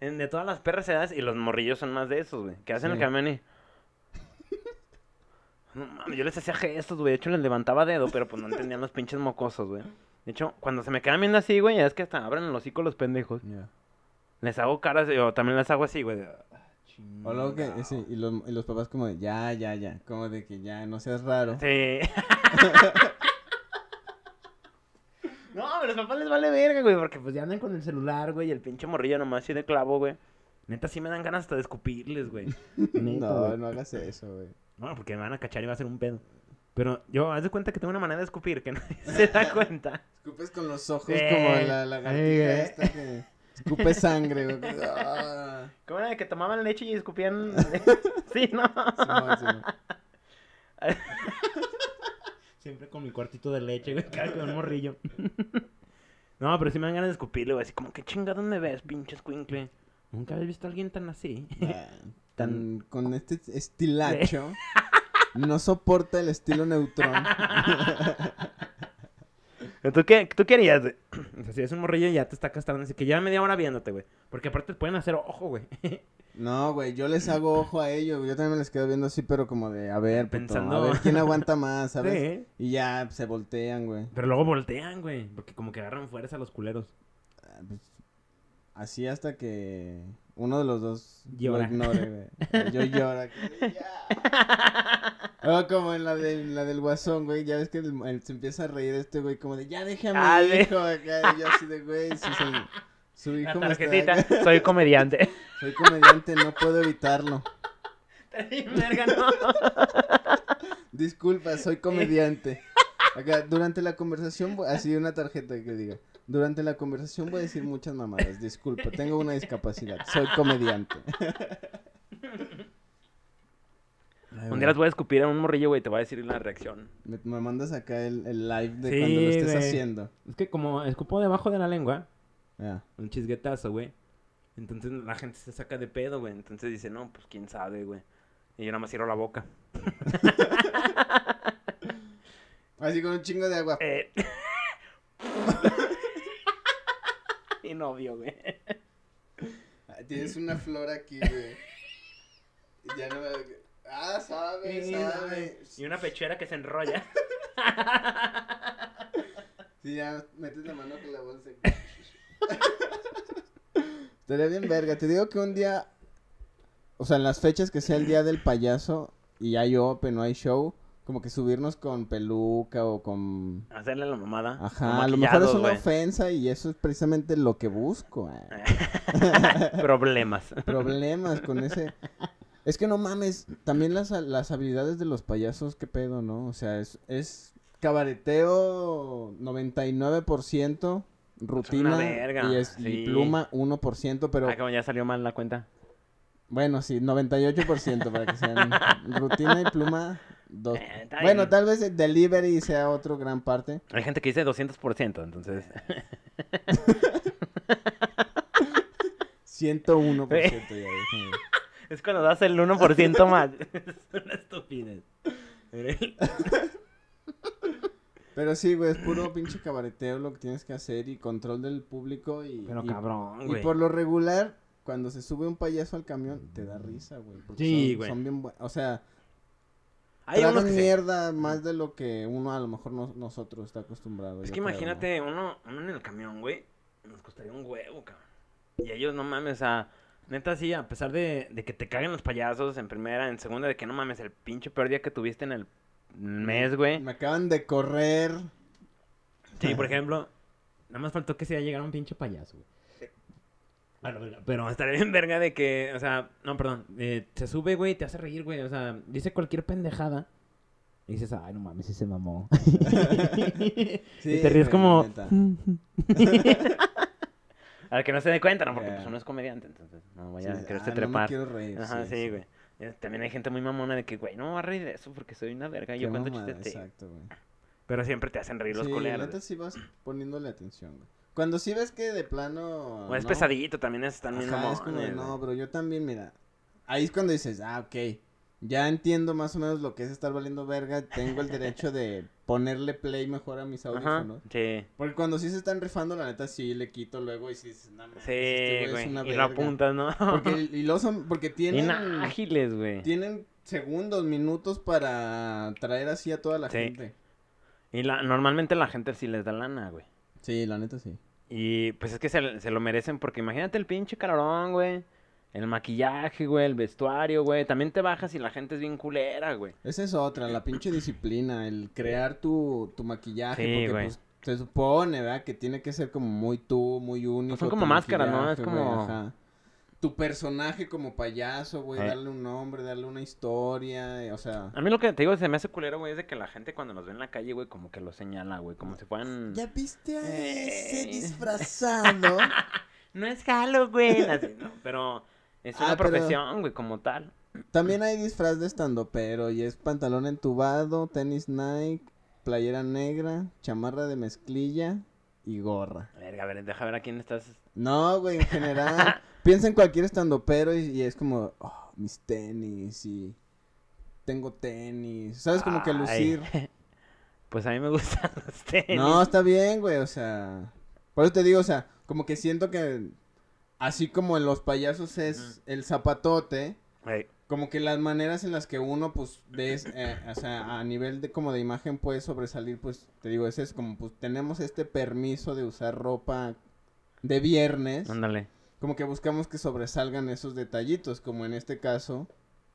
En- De todas las perras edades, y los morrillos son más de esos, güey. Que hacen el camión y... No mames, yo les hacía gestos, güey. De hecho, les levantaba dedo, pero pues no entendían los pinches mocosos, güey. De hecho, cuando se me quedan viendo así, güey, es que hasta abren el hocico los pendejos. Ya. Les hago caras, o también les hago así, güey. "Ah, O luego que, chingado". sí, y los, y los papás como de, ya, ya, ya, como de que ya, no seas raro. Sí. [LAUGHS] no, pero a los papás les vale verga, güey, porque pues ya andan con el celular, güey, y el pinche morrillo nomás así de clavo, güey. Neta, sí me dan ganas hasta de escupirles, güey. [LAUGHS] Neta, No, güey. no hagas eso, güey. No, porque me van a cachar y va a ser un pedo. Pero yo, haz de cuenta que tengo una manera de escupir que [LAUGHS] nadie se da [LAUGHS] cuenta. Escupes con los ojos Eh, como la lagartija eh, esta que escupe sangre, güey. [LAUGHS] Ah, ¿Cómo era de que tomaban leche y escupían? sí, no. Simón, Simón. Siempre con mi cuartito de leche, güey, cada con un morrillo. no, pero sí me dan ganas de escupirle, güey, así como, ¿qué chingados me ves, pinche escuincle? Nunca había visto a alguien tan así. Tan, con este [LAUGHS] estilacho. No soporta el estilo neutrón. [LAUGHS] ¿Tú qué, tú qué harías, güey? [CLEARS THROAT] O sea, si es un morrillo y ya te está castrando, así que lleva media hora viéndote, güey. Porque aparte te pueden hacer ojo, güey. [LAUGHS] No, güey, yo les hago ojo a ellos. Yo también me les quedo viendo así, pero como de, a ver, puto, Pensando- a ver quién aguanta más, ¿sabes? Sí. Y ya se voltean, güey. Pero luego voltean, güey, porque como que agarran fuerza a los culeros. Ah, pues, Así hasta que uno de los dos Llora. lo ignore, güey. [LAUGHS] Yo lloro. O [LAUGHS] como en la, de, la del guasón, güey. Ya ves que el- el- se empieza a reír este güey como de, ya déjame, Ah, hijo. Acá, yo así de, güey, su, hijo me está soy comediante. [LAUGHS] Soy comediante, no puedo evitarlo. Verga, no. Disculpa, soy comediante. Acá, durante la conversación, así una tarjeta que diga. Durante la conversación voy a decir muchas mamadas. Disculpa, tengo una discapacidad. Soy comediante. Ay, Un día les voy a escupir a un morrillo, güey, te voy a decir la reacción. Me, me mandas acá el, el live de Sí, cuando lo estés güey. haciendo. Es que como escupo debajo de la lengua, Ya. un chisguetazo, güey. Entonces la gente se saca de pedo, güey. Entonces dice, no, pues quién sabe, güey. Y yo nada más cierro la boca. [LAUGHS] Así con un chingo de agua. Eh. y novio, güey. Ah, Tienes una flor aquí, [LAUGHS] güey. Ya no me... Ah, sabe, sabe. Y una pechera que se enrolla. [LAUGHS] Sí, ya metes la mano con la bolsa. [LAUGHS] Estaría bien verga. Te digo que un día, o sea, en las fechas que sea el día del payaso y hay open o hay show, como que subirnos con peluca o con... Hacerle la mamada. Ajá, a lo mejor es una ofensa y eso es precisamente lo que busco. eh. [LAUGHS] Problemas. [LAUGHS] Problemas con ese... Es que no mames, también las, las habilidades de los payasos, qué pedo, ¿no? O sea, es, es cabareteo 99%, rutina verga, y, es, y pluma 1%, pero Ah, como ya salió mal la cuenta. bueno, sí, 98% para que sean [LAUGHS] rutina y pluma 2. Eh, bueno, bien. tal vez el delivery sea otro gran parte. Hay gente que dice 200%, entonces. 101% ya. [LAUGHS] Es cuando das el 1% más. [LAUGHS] es una estupidez. Pero [LAUGHS] Pero sí, güey, es puro pinche cabareteo lo que tienes que hacer y control del público y... Pero y- cabrón, Y güey. por lo regular, cuando se sube un payaso al camión, te da risa, güey. porque Sí, son- güey. Son bien buenos. O sea, Hay unos que se- mierda más de lo que uno a lo mejor no- nosotros está acostumbrado. Es que imagínate, uno, uno en el camión, güey, nos costaría un huevo, cabrón. Y ellos, no mames, o sea, neta, sí, a pesar de, de que te caguen los payasos en primera, en segunda, de que no mames, el pinche peor día que tuviste en el mes, güey. Me acaban de correr. Sí, por [LAUGHS] ejemplo, nada más faltó que se llegara un pinche payaso, güey. Bueno, pero estaría bien verga de que, o sea, no, perdón, eh, se sube, güey, te hace reír, güey, o sea, dice cualquier pendejada. Y dices, ay, no mames, sí se mamó. [LAUGHS] Sí, y te ríes como... [LAUGHS] Al que no se dé cuenta, ¿no? Porque Ya. pues uno es comediante, entonces no vaya Sí, a quererse ah, no me trepar. quiero reír. Ajá, sí, güey. También hay gente muy mamona de que, güey, no me voy a reír de eso porque soy una verga. Yo cuento chistes. Exacto, güey. Pero siempre te hacen reír los Sí, culeros. neta sí vas poniéndole atención, güey. Cuando sí ves que de plano... O es no, pesadito, también Ajá, es como de, mamones, no, pero yo también, mira. Ahí es cuando dices, ah, ok. Ya entiendo más o menos lo que es estar valiendo verga. Tengo el derecho de [LAUGHS] ponerle play mejor a mis Ajá, audífonos. sí. Porque cuando sí se están rifando, la neta sí le quito luego y sí dices, no, Sí, este güey es una y lo verga". apuntas, ¿no? Porque, [LAUGHS] y lo son, porque tienen, Bien ágiles, güey. tienen segundos, minutos para traer así a toda la Sí. gente. Y la, normalmente la gente sí les da lana, güey. Sí, la neta sí. Y pues es que se, se lo merecen porque imagínate el pinche calorón, güey. El maquillaje, güey, el vestuario, güey. También te bajas y la gente es bien culera, güey. Esa es otra, la pinche disciplina, el crear tu, tu maquillaje, Sí, porque güey. pues se supone, ¿verdad? Que tiene que ser como muy tú, muy único. son como máscaras, ¿no? Es güey, como- ajá. Tu personaje como payaso, güey, Eh. darle un nombre, darle una historia, eh, o sea... A mí lo que te digo se me hace culero, güey, es de que la gente cuando nos ve en la calle, güey, como que lo señala, güey. Como si fueran... ¿Ya viste a ese Eh. disfrazado? [LAUGHS] No es Halloween, [LAUGHS] así, ¿no? Pero es una Ah, pero- profesión, güey, como tal. También hay disfraz de pero y es pantalón entubado, tenis Nike, playera negra, chamarra de mezclilla y gorra. Verga, a ver, deja ver a quién estás... No, güey, en general. [LAUGHS] piensa en cualquier estandopero y, y es como, oh, mis tenis y tengo tenis. ¿Sabes? Como que Ay. lucir. [LAUGHS] Pues a mí me gustan [LAUGHS] los tenis. No, está bien, güey, o sea. Por eso te digo, o sea, como que siento que así como en los payasos es el zapatote, como que las maneras en las que uno, pues, ves, eh, o sea, a nivel de como de imagen puede sobresalir, pues, te digo, ese es como, pues, tenemos este permiso de usar ropa de viernes. ándale. Como que buscamos que sobresalgan esos detallitos, como en este caso,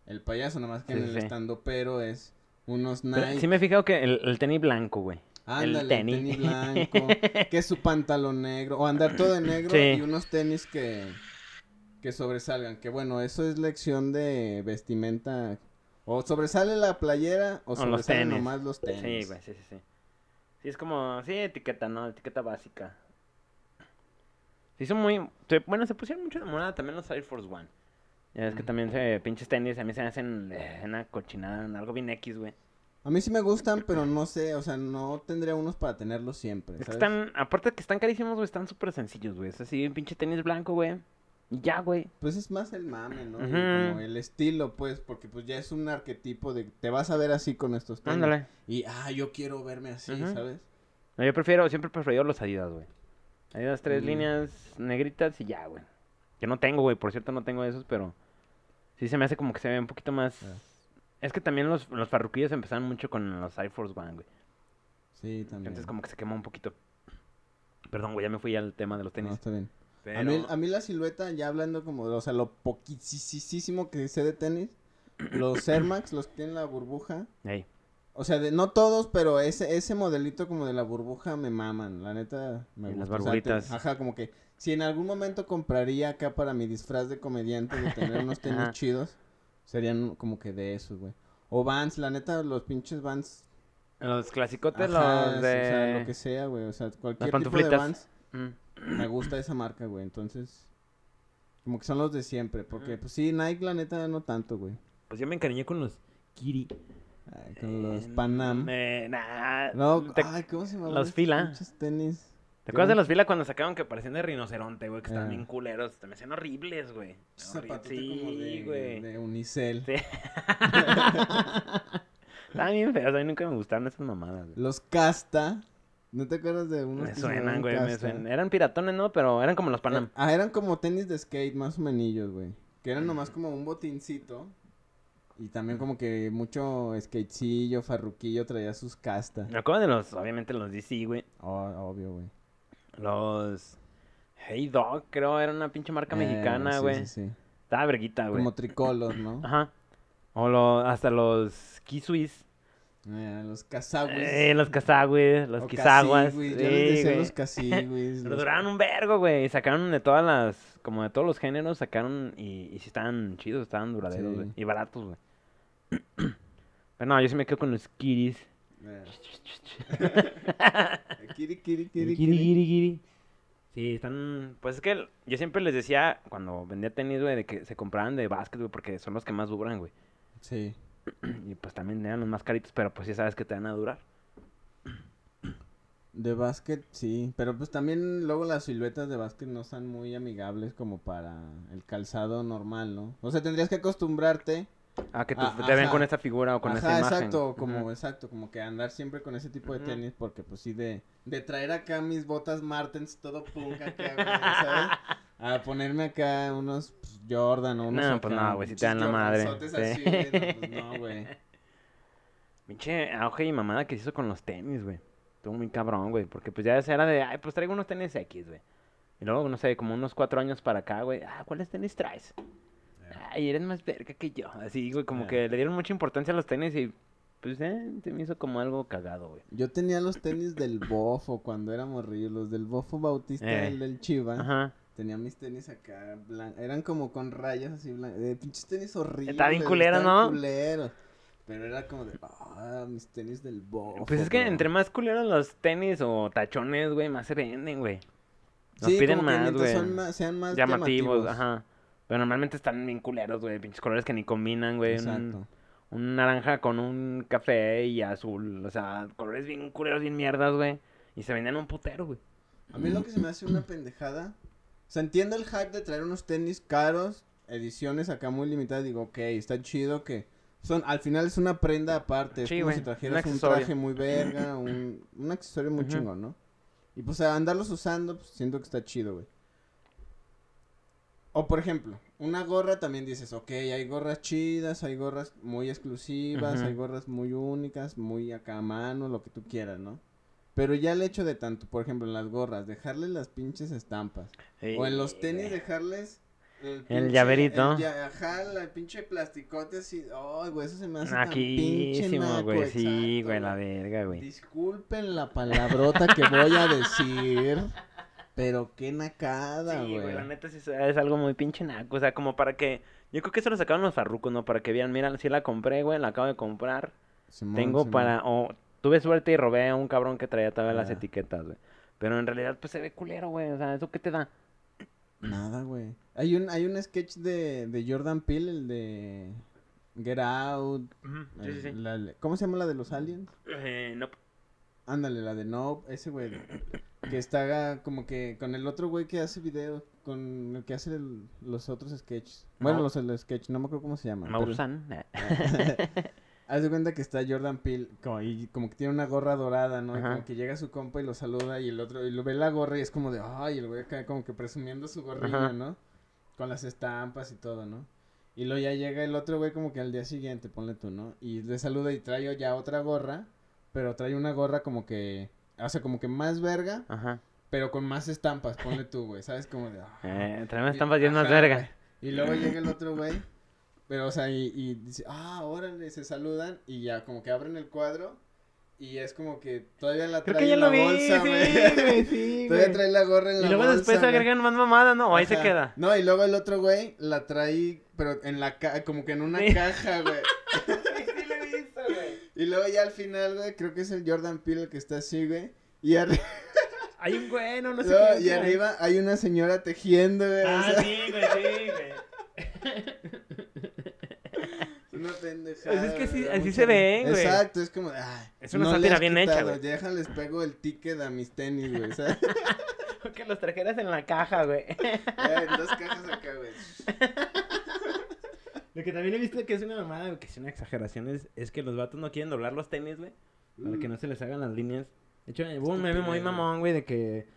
el payaso, nada más que Sí, en el sí. estando pero es unos Pero Nike, sí me he fijado que el, el tenis blanco, güey. ándale, el tenis. tenis [LAUGHS] blanco, que es su pantalón negro, o andar todo de negro Sí. y unos tenis que, que sobresalgan, que bueno, eso es lección de vestimenta, o sobresale la playera, o, O sobresalen nomás los tenis. Sí, güey, sí, sí, sí. Sí, es como, sí, etiqueta, ¿no? Etiqueta básica. Sí, son muy, se- bueno, se pusieron mucho de moda también los Air Force One. Ya ves que Mm. también se, pinches tenis, a mí se me hacen eh, una cochinada, algo bien X, güey. A mí sí me gustan, pero no sé, o sea, no tendría unos para tenerlos siempre, Es que están, aparte de que están carísimos, güey, están súper sencillos, güey. Es así, un pinche tenis blanco, güey. Y ya, güey. Pues es más el mame, ¿no? Como el estilo, pues, porque pues ya es un arquetipo de te vas a ver así con estos tenis. Ándale. Y, ah, yo quiero verme así. ¿sabes? No, yo prefiero, siempre he preferido los Adidas, güey. Adidas tres Mm. líneas negritas y ya, güey. Que no tengo, güey, por cierto no tengo esos, pero sí se me hace como que se ve un poquito más... Ah. Es que también los, los farruquillos empezaron mucho con los Air Force One, güey. Sí, también. Entonces como que se quema un poquito. Perdón, güey, ya me fui al tema de los No, tenis. está bien. Pero... A, mí, a mí la silueta, ya hablando como, de, o sea, lo poquísimo que sé de tenis, los Air Max, los que tienen la burbuja, Ey, o sea, de, no todos, pero ese, ese modelito como de la burbuja me maman, la neta me Y las gusta. O sea, te- barburitas. ajá, como que si en algún momento compraría acá para mi disfraz de comediante de tener unos [LAUGHS] tenis chidos, serían como que de esos, güey. O Vans, la neta, los pinches Vans. Los clasicotes, ajá, los o de... sea, lo que sea, güey. O sea, cualquier tipo de. Vans, Mm. me gusta esa marca, güey. Entonces, como que son los de siempre. Porque, Ujú. pues sí, Nike, la neta, no tanto, güey. Pues yo me encariñé con los Kiri. Ay, con los Eh, Panam. eh, nah, No, ¿Te, ay, ¿cómo se llama? los fila. Pinches tenis. ¿te acuerdas de los fila cuando sacaban que parecían de rinoceronte, güey? Que estaban Ah. bien culeros. Me hacían horribles, güey. Como Sí, de, güey. de unicel. Sí. [LAUGHS] Estaban bien feos, a mí nunca me gustaron esas mamadas, güey. Los casta. ¿No te acuerdas de unos Me suenan, güey, me Casta? suenan. Eran piratones, ¿no? Pero eran como los Panam. Ah, eran como tenis de skate, más o menos, güey. Que eran nomás como un botincito. Y también como que mucho skatecillo, farruquillo traía sus castas. Me acuerdo de los, obviamente los DC, güey. Oh, obvio, güey. Los Hey Dog, creo, era una pinche marca Eh, mexicana, güey. Sí, sí, Estaba verguita, güey. Como tricolor, ¿no? Ajá. O lo, hasta los Kisuis. Eh, los kazawis. Eh, los Kazawis, los O Kizaguas. casigüis, Sí, Yo les decía güey. los casigüis. [LAUGHS] Pero los- duraron un vergo, güey. Sacaron de todas las, como de todos los géneros, sacaron y, y sí estaban chidos, estaban duraderos, Sí. güey. Y baratos, güey. [CLEARS THROAT] Pero no, yo sí me quedo con los Kiris. Eh. [LAUGHS] [LAUGHS] Kiri, kiri, Kiri, kiri, kiri, kiri. kiri. Sí, están. Pues es que yo siempre les decía cuando vendía tenis, güey, de que se compraran de básquet, güey, porque son los que más duran, güey. Sí. [CLEARS THROAT] Y pues también eran los más caritos, pero pues sí sabes que te van a durar. De básquet, sí. Pero pues también luego las siluetas de básquet no están muy amigables como para el calzado normal, ¿no? O sea, tendrías que acostumbrarte. Ah, que te, Ah, te ven con esa figura o con Ajá, esa imagen. exacto, como, exacto, como que andar siempre con ese tipo de tenis, porque pues sí, de, de traer acá mis botas Martens todo punk acá, ¿sabes? [LAUGHS] A ponerme acá unos pues, Jordan o unos No, pues no, güey, si te dan la madre. Sí. así, güey, no, pues no, güey. [LAUGHS] Pinche auge y mamada que se hizo con los tenis, güey. Estuvo muy cabrón, güey. Porque pues ya era de, ay, pues traigo unos tenis X, güey. Y luego, no sé, como unos cuatro años para acá, güey. Ah, ¿cuáles tenis traes? Ay, eres más verga que yo. Así, güey, como que le dieron mucha importancia a los tenis y pues, eh, se me hizo como algo cagado, güey. Yo tenía los tenis del Bofo cuando era morrillo, los del Bofo Bautista, Eh. el del Chiva. Ajá. Tenía mis tenis acá, blan- eran como con rayas así blancas, de pinches tenis horribles. Está bien culero, ¿no? culeros. Pero era como de, ah, mis tenis del Bofo. Pues es que bro". entre más culeros los tenis o tachones, güey, más se venden, güey. Nos Sí, piden como más, güey. sean más Llamativos, llamativos. ajá. Pero normalmente están bien culeros, güey. Pinches colores que ni combinan, güey. Un, Exacto. un naranja con un café y azul. O sea, colores bien culeros, bien mierdas, güey. Y se vendían un putero, güey. A mí lo que se me hace una pendejada. Sea, entiendo el hype de traer unos tenis caros, ediciones acá muy limitadas. Digo, ok, está chido que. Son, al final es una prenda aparte. Es como si trajeras un, traje muy verga, un, un accesorio muy Ujú. chingón, ¿no? Y pues a andarlos usando, pues siento que está chido, güey. O por ejemplo, una gorra también dices, ok, hay gorras chidas, hay gorras muy exclusivas, hay gorras muy únicas, muy acá a mano, lo que tú quieras, ¿no? Pero ya el hecho de tanto, por ejemplo, en las gorras, dejarles las pinches estampas. o en los tenis dejarles... El, llaverito. el ya- ajá, la pinche plasticote así. Ay, güey, eso se me hace tan pinche Naquísimo, naco, güey. Sí, güey, la verga, güey. Disculpen la palabrota que voy a decir, pero qué nacada, Sí, güey, la güey. neta sí es- algo muy pinche naco. O sea, como para que. Yo creo que eso lo sacaron los farrucos, ¿no? Para que vieran, mira, sí la compré, güey, la acabo de comprar. Simón, Tengo Simón. para. O tuve suerte y robé a un cabrón que traía todavía las Ah. etiquetas, güey. Pero en realidad, pues se ve culero, güey. O sea, ¿eso qué te da? Nada, güey. Hay un, hay un sketch de, de Jordan Peele, el de Get Out. Sí, sí, el- sí. la- ¿Cómo se llama la de los aliens? Eh, no. Ándale, la de Nope, ese güey. Que está como que con el otro güey que hace videos, con el que hace el- los otros sketches. Bueno, No. los el sketch, no me acuerdo cómo se llama. pero- Mausan. [LAUGHS] [LAUGHS] Haz de cuenta que está Jordan Peele como, y como que tiene una gorra dorada, ¿no? Y como que llega su compa y lo saluda y el otro, y lo ve la gorra y es como de, ay, el güey acá como que presumiendo su gorrilla, Ajá. ¿no? Con las estampas y todo, ¿no? Y luego ya llega el otro güey como que al día siguiente, ponle tú, ¿no? Y le saluda y trae ya otra gorra, pero trae una gorra como que, o sea, como que más verga, Ajá. pero con más estampas, ponle tú, güey, ¿sabes? Como de, ah. Eh, trae Y- estampas bien más ajá, verga. Y luego llega el otro güey. Pero, o sea, y, y dice, ah, órale, se saludan. Y ya, como que abren el cuadro. Y es como que todavía la Creo trae que en la vi, bolsa, sí, güey. güey, sí, [LAUGHS] todavía güey. trae la gorra en la Y luego bolsa. después agregan más mamada, ¿no? O ahí se queda. No, y luego el otro güey la trae, pero en la ca como que en una Sí. caja, güey. [LAUGHS] sí lo he visto, güey. Y luego ya al final, güey, creo que es el Jordan Peele el que está así, güey. Y, arri- [LAUGHS] Hay un güey, no, no sé no, qué y es, arriba hay una señora tejiendo, güey. o Ah, sea, sí, güey, sí, güey. Una pendejada. Pues es que sí, así se ven, güey. Exacto, es como, ay. Es una le sátira bien hecha, quitado, güey. Déjales pego el ticket a mis tenis, güey, [LAUGHS] ¿sabes? [LAUGHS] Que los trajeras en la caja, güey. [LAUGHS] En dos cajas acá, güey. Lo que también he visto que es una mamada, güey, que es una exageración, es, es que los vatos no quieren doblar los tenis, güey. Para que no se les hagan las líneas. De hecho, hubo un meme muy mamón, güey, de que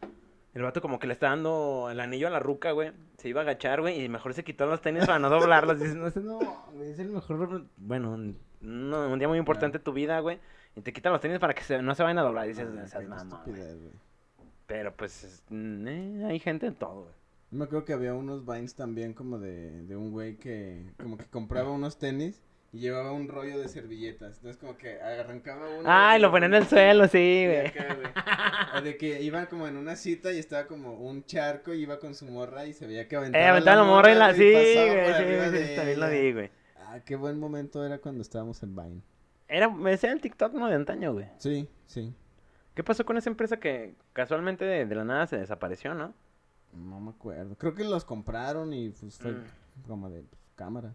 El vato como que le está dando el anillo a la ruca, güey. Se iba a agachar, güey, y mejor se quitó los tenis para no doblarlos. Dices, no, no, no, es el mejor. bueno, no, un día muy importante de tu vida, güey. Y te quitan los tenis para que se- no se vayan a doblar. Dices, Ah, esas qué mamón, güey". estupidez, güey. Pero pues, es- mm, eh, hay gente en todo, güey. Yo me acuerdo que había unos vines también como de, de un güey que como que compraba unos tenis y llevaba un rollo de servilletas. Entonces como que arrancaba uno. Ay, lo ponen en el suelo, sí, y güey. O de que iban como en una cita y estaba como un charco y iba con su morra y se veía que aventaba. Eh, aventaba la morra y la... Sí, güey, sí, sí, [LAUGHS] también lo vi, güey. Ah, qué buen momento era cuando estábamos en Vine. Era, ese era el TikTok, ¿no? De antaño, güey. Sí, sí. ¿Qué pasó con esa empresa que casualmente de, de la nada se desapareció, no? No me acuerdo. Creo que los compraron y pues fue Mm. como de pues, cámara.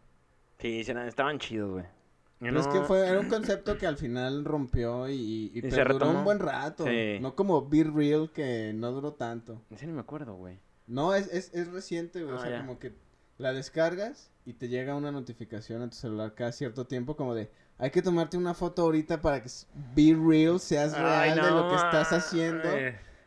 Sí, estaban chidos, güey. Pero es que fue, era un concepto que al final rompió y, y, Y se perduró un buen rato. Sí. No como Be Real que no duró tanto. Ese ni me acuerdo, güey. No, es, es, es reciente, güey. o Ah, sea, ya. como que la descargas y te llega una notificación a tu celular cada cierto tiempo como de hay que tomarte una foto ahorita para que Be Real seas real de lo que estás haciendo.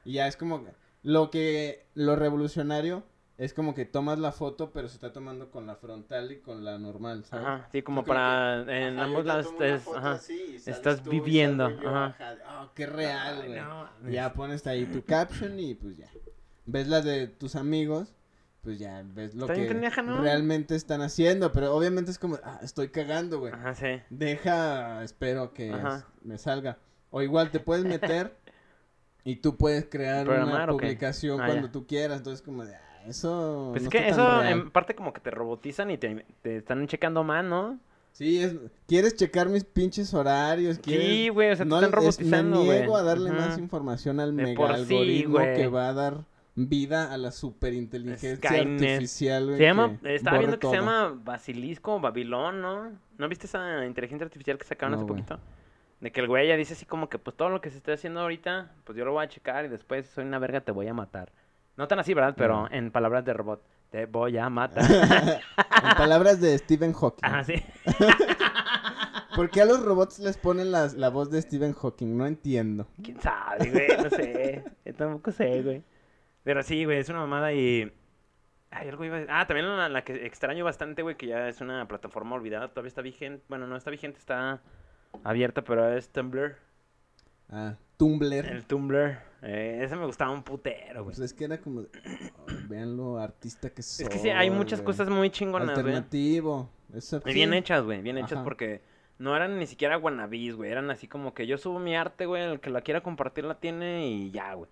Y ya es como lo que lo revolucionario es como que tomas la foto pero se está tomando con la frontal y con la normal, ¿sabes? Ajá, sí, como para... que, en Ajá, ambos lados estés... Ajá. así estás tú viviendo, yo, ajá. oh, qué real, güey. no, Ya pones ahí tu caption y pues ya. Ves la de tus amigos, pues ya ves lo que realmente están haciendo, pero obviamente es como, ah, estoy cagando, güey. Ajá, sí. Deja, espero que es- me salga. O igual te puedes meter [LAUGHS] y tú puedes crear una publicación Ah, cuando ya. tú quieras, entonces como de, ah, eso Pues no es que está eso en parte como que te robotizan y te, te están checando más, ¿no? Sí, es, quieres checar mis pinches horarios, Sí, quieres... güey, o sea, No, te están es- robotizando, me güey. niego a darle más información al De mega por sí, algoritmo güey. que va a dar vida a la superinteligencia Skynet. artificial, güey. Se llama, estaba viendo que se llama Basilisco o Babilón, ¿no? ¿No viste esa inteligencia artificial que sacaron No, hace poquito? De que el güey ya dice así como que pues todo lo que se esté haciendo ahorita, pues yo lo voy a checar y después soy una verga, te voy a matar. No tan así, ¿verdad? Pero en palabras de robot, te voy a matar. [LAUGHS] en palabras de Stephen Hawking. Ajá, sí. [LAUGHS] ¿Por qué a los robots les ponen las- la voz de Stephen Hawking? No entiendo. ¿Quién sabe, güey? No sé. Yo tampoco sé, güey. Pero sí, güey, es una mamada y... Ay, algo iba a... Ah, también la, la que extraño bastante, güey, que ya es una plataforma olvidada. Todavía está vigente. Bueno, no está vigente, está abierta, pero es Tumblr. Ah, Tumblr. El Tumblr. Eh, ese me gustaba un putero, güey. Pues es que era como, de, "Ay, [CLEARS THROAT] vean lo artista que soy. Es que sí, hay muchas güey. cosas muy chingonas, güey. Alternativo. Eso, Y sí. bien hechas, güey, bien hechas Ajá. porque no eran ni siquiera wannabes, güey. Eran así como que yo subo mi arte, güey, el que la quiera compartir la tiene y ya, güey.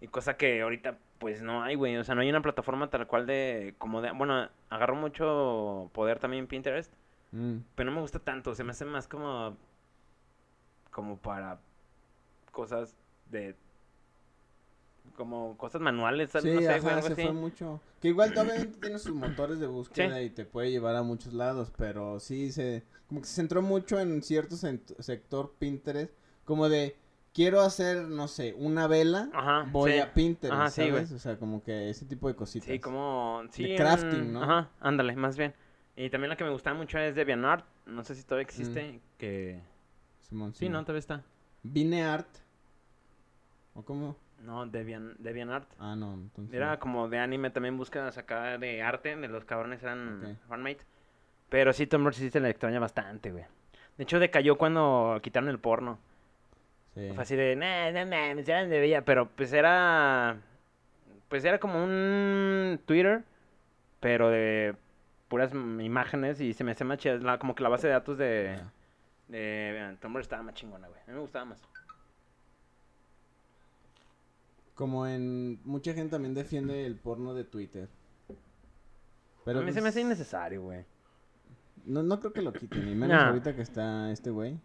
Y cosa que ahorita, pues no hay, güey. O sea, no hay una plataforma tal cual de. Como de. Bueno, agarro mucho poder también Pinterest. Mm. Pero no me gusta tanto. Se me hace más como. Como para. Cosas de. Como cosas manuales, Sí, no sé, ajá, algo se así. fue mucho. Que igual obviamente tiene sus motores de búsqueda y te puede llevar a muchos lados, pero sí se como que se centró mucho en cierto sector Pinterest, como de quiero hacer, no sé, una vela, Ajá, voy sí. a Pinterest, Ajá, sí, ¿sabes? O sea, como que ese tipo de cositas. Sí, como... Sí, De en- crafting, ¿no? Ajá, ándale, más bien. Y también la que me gustaba mucho es DeviantArt. No sé si todavía existe. Que... Simón, Sí, no, todavía está. Vineart. ¿O cómo? No, Devian, DeviantArt. Ah, no, entonces. Era como de anime, también búsquedas acá de arte. De los cabrones eran Ok. fanmate. Pero sí, Tumblr sí se le extraña bastante, güey. De hecho, decayó cuando quitaron el porno. Sí. Fue así de, nah, no mames, ya no debía. Pero pues era. Pues era como un Twitter, pero de puras imágenes y se me hace más chida. Como que la base de datos de, Ya. de Tumblr estaba más chingona, güey. A mí me gustaba más. Como en. Mucha gente también defiende el porno de Twitter. Pero a mí se me hace pues, innecesario, güey. No, no creo que lo quiten, ni menos Nah. ahorita que está este güey.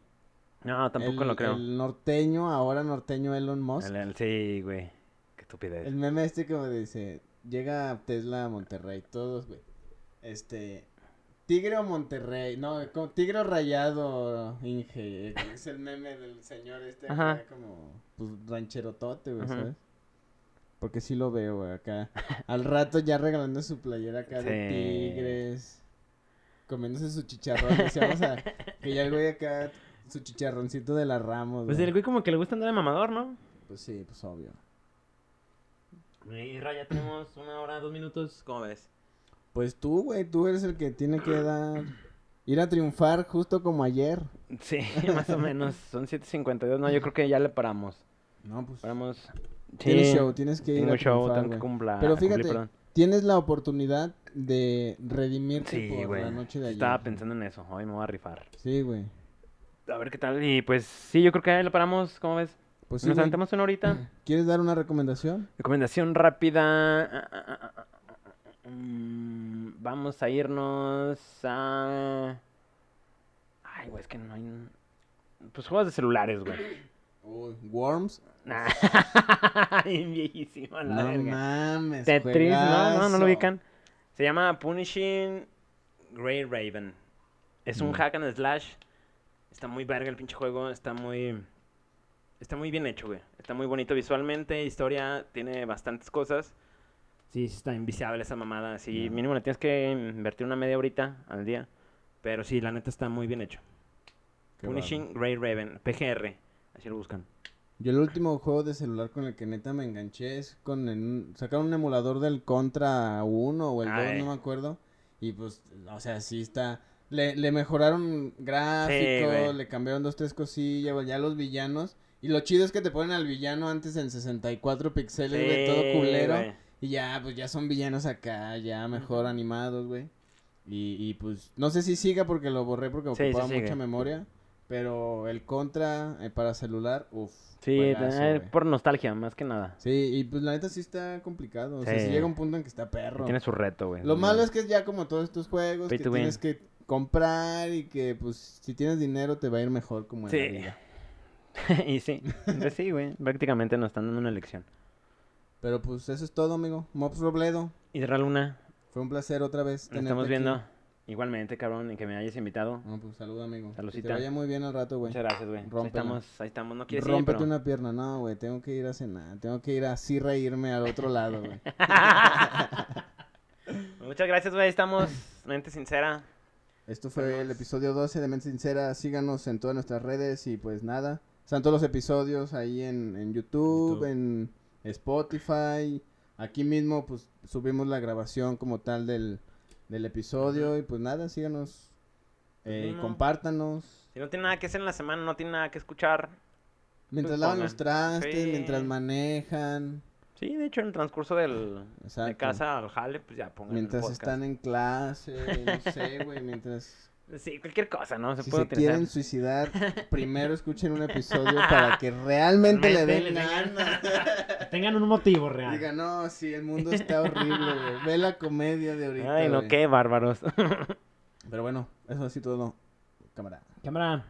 No, tampoco el, lo creo. El norteño, ahora norteño Elon Musk. El- el- sí, güey. Qué estupidez. El meme este como dice, llega Tesla a Monterrey, todos, güey. Este, Tigre o Monterrey, no, como Tigre o Rayado, Inge, es el meme del señor este Ajá. como, pues, rancherotote, güey. ¿sabes? Porque sí lo veo, güey, acá. Al rato ya regalando su playera acá de. Tigres. comiéndose su chicharrón. Decíamos a que ya el güey acá, su chicharroncito de la Ramos. Pues güey. el güey como que le gusta andar de mamador, ¿no? Pues sí, pues obvio. Y ya tenemos una hora, dos minutos. ¿Cómo ves? Pues tú, güey, tú eres el que tiene que dar. Ir a triunfar justo como ayer. Sí, [LAUGHS] más o menos. Son 7.52. No, yo creo que ya le paramos. No, pues. Paramos. Tienes show, tienes que ir Tengo a show, triunfar, tengo que cumpla- Pero fíjate. Tienes la oportunidad de redimirte Sí, por la noche de ayer. Estaba pensando en eso. Hoy me voy a rifar. Sí, güey. A ver qué tal. Y pues sí, yo creo que ahí le paramos. ¿Cómo ves? Pues sí, Nos aventamos una horita. [CLEARS THROAT] ¿Quieres dar una recomendación? Recomendación rápida. Vamos a irnos a. Ay, güey, es que no hay. Pues juegos de celulares, güey. Uy, Worms. [LAUGHS] Nah. Viejísimo, la No verga. mames. Tetris, no, no, no lo ubican. Se llama Punishing Grey Raven. Es un Mm. hack and slash. Está muy verga el pinche juego. Está muy. Está muy bien hecho, güey. Está muy bonito visualmente. Historia tiene bastantes cosas. Sí, sí está inviciable esa mamada. Sí, Ya. mínimo le tienes que invertir una media horita al día. Pero sí, la neta está muy bien hecho. Qué Punishing Grey Raven. PGR. Así lo buscan. Yo el último juego de celular con el que neta me enganché es con el, sacaron un emulador del Contra 1 o el 2, Ay. no me acuerdo. Y pues, o sea, sí está. Le, le mejoraron gráficos, güey. le cambiaron dos, tres cosillas, ya los villanos. Y lo chido es que te ponen al villano antes en 64 píxeles, güey, todo Sí, culero. güey. Y ya, pues ya son villanos acá, ya mejor animados, güey. Y, y pues, no sé si siga porque lo borré porque Sí, ocupaba mucha memoria. Pero el Contra eh, para celular, uff. Sí, eh, por nostalgia, más que nada. Sí, y pues la neta sí está complicado. O sea, Sí. sí llega un punto en que está perro. Tiene su reto, güey. Lo malo es que ya como todos estos juegos Pay que win. tienes que comprar y que pues si tienes dinero te va a ir mejor como en Sí. la vida. [LAUGHS] y sí, pues sí, güey. [LAUGHS] Prácticamente nos están dando una elección. Pero pues eso es todo, amigo. Mops Robledo, Isra Luna, fue un placer otra vez nos estamos aquí. viendo. Igualmente, cabrón, en que me hayas invitado. No, pues salud, amigo. Que Saludcita. te vaya muy bien al rato, güey. Muchas gracias, güey. Ahí estamos, ahí estamos. No quieres ir, Rómpete pero... una pierna. No, güey, tengo que ir a cenar. Tengo que ir así reírme al otro lado, güey. [LAUGHS] Muchas gracias, güey. Estamos, mente sincera. Esto fue el episodio 12 de Mente Sincera. Síganos en todas nuestras redes y pues nada. Están todos los episodios ahí en, en YouTube, YouTube. en Spotify. Aquí mismo pues subimos la grabación como tal del, del episodio y pues nada, síganos. Eh, Sí, no. compártanos. Si no tiene nada que hacer en la semana, no tiene nada que escuchar. Mientras Pues lavan los trastes, Sí. mientras manejan, Sí, de hecho, en el transcurso del, de casa al jale, pues ya pongan mientras están en clase, no sé, güey, mientras... Sí, cualquier cosa, ¿no? Se Si puede se utilizar. quieren suicidar, [LAUGHS] primero escuchen un episodio para que [LAUGHS] realmente le den ganas. Tengan un motivo real. Diga, no, sí, el mundo está horrible, güey. Ve la comedia de ahorita. Ay, no, güey. qué bárbaros. [LAUGHS] Pero bueno, eso así todo. Cámara. Cámara.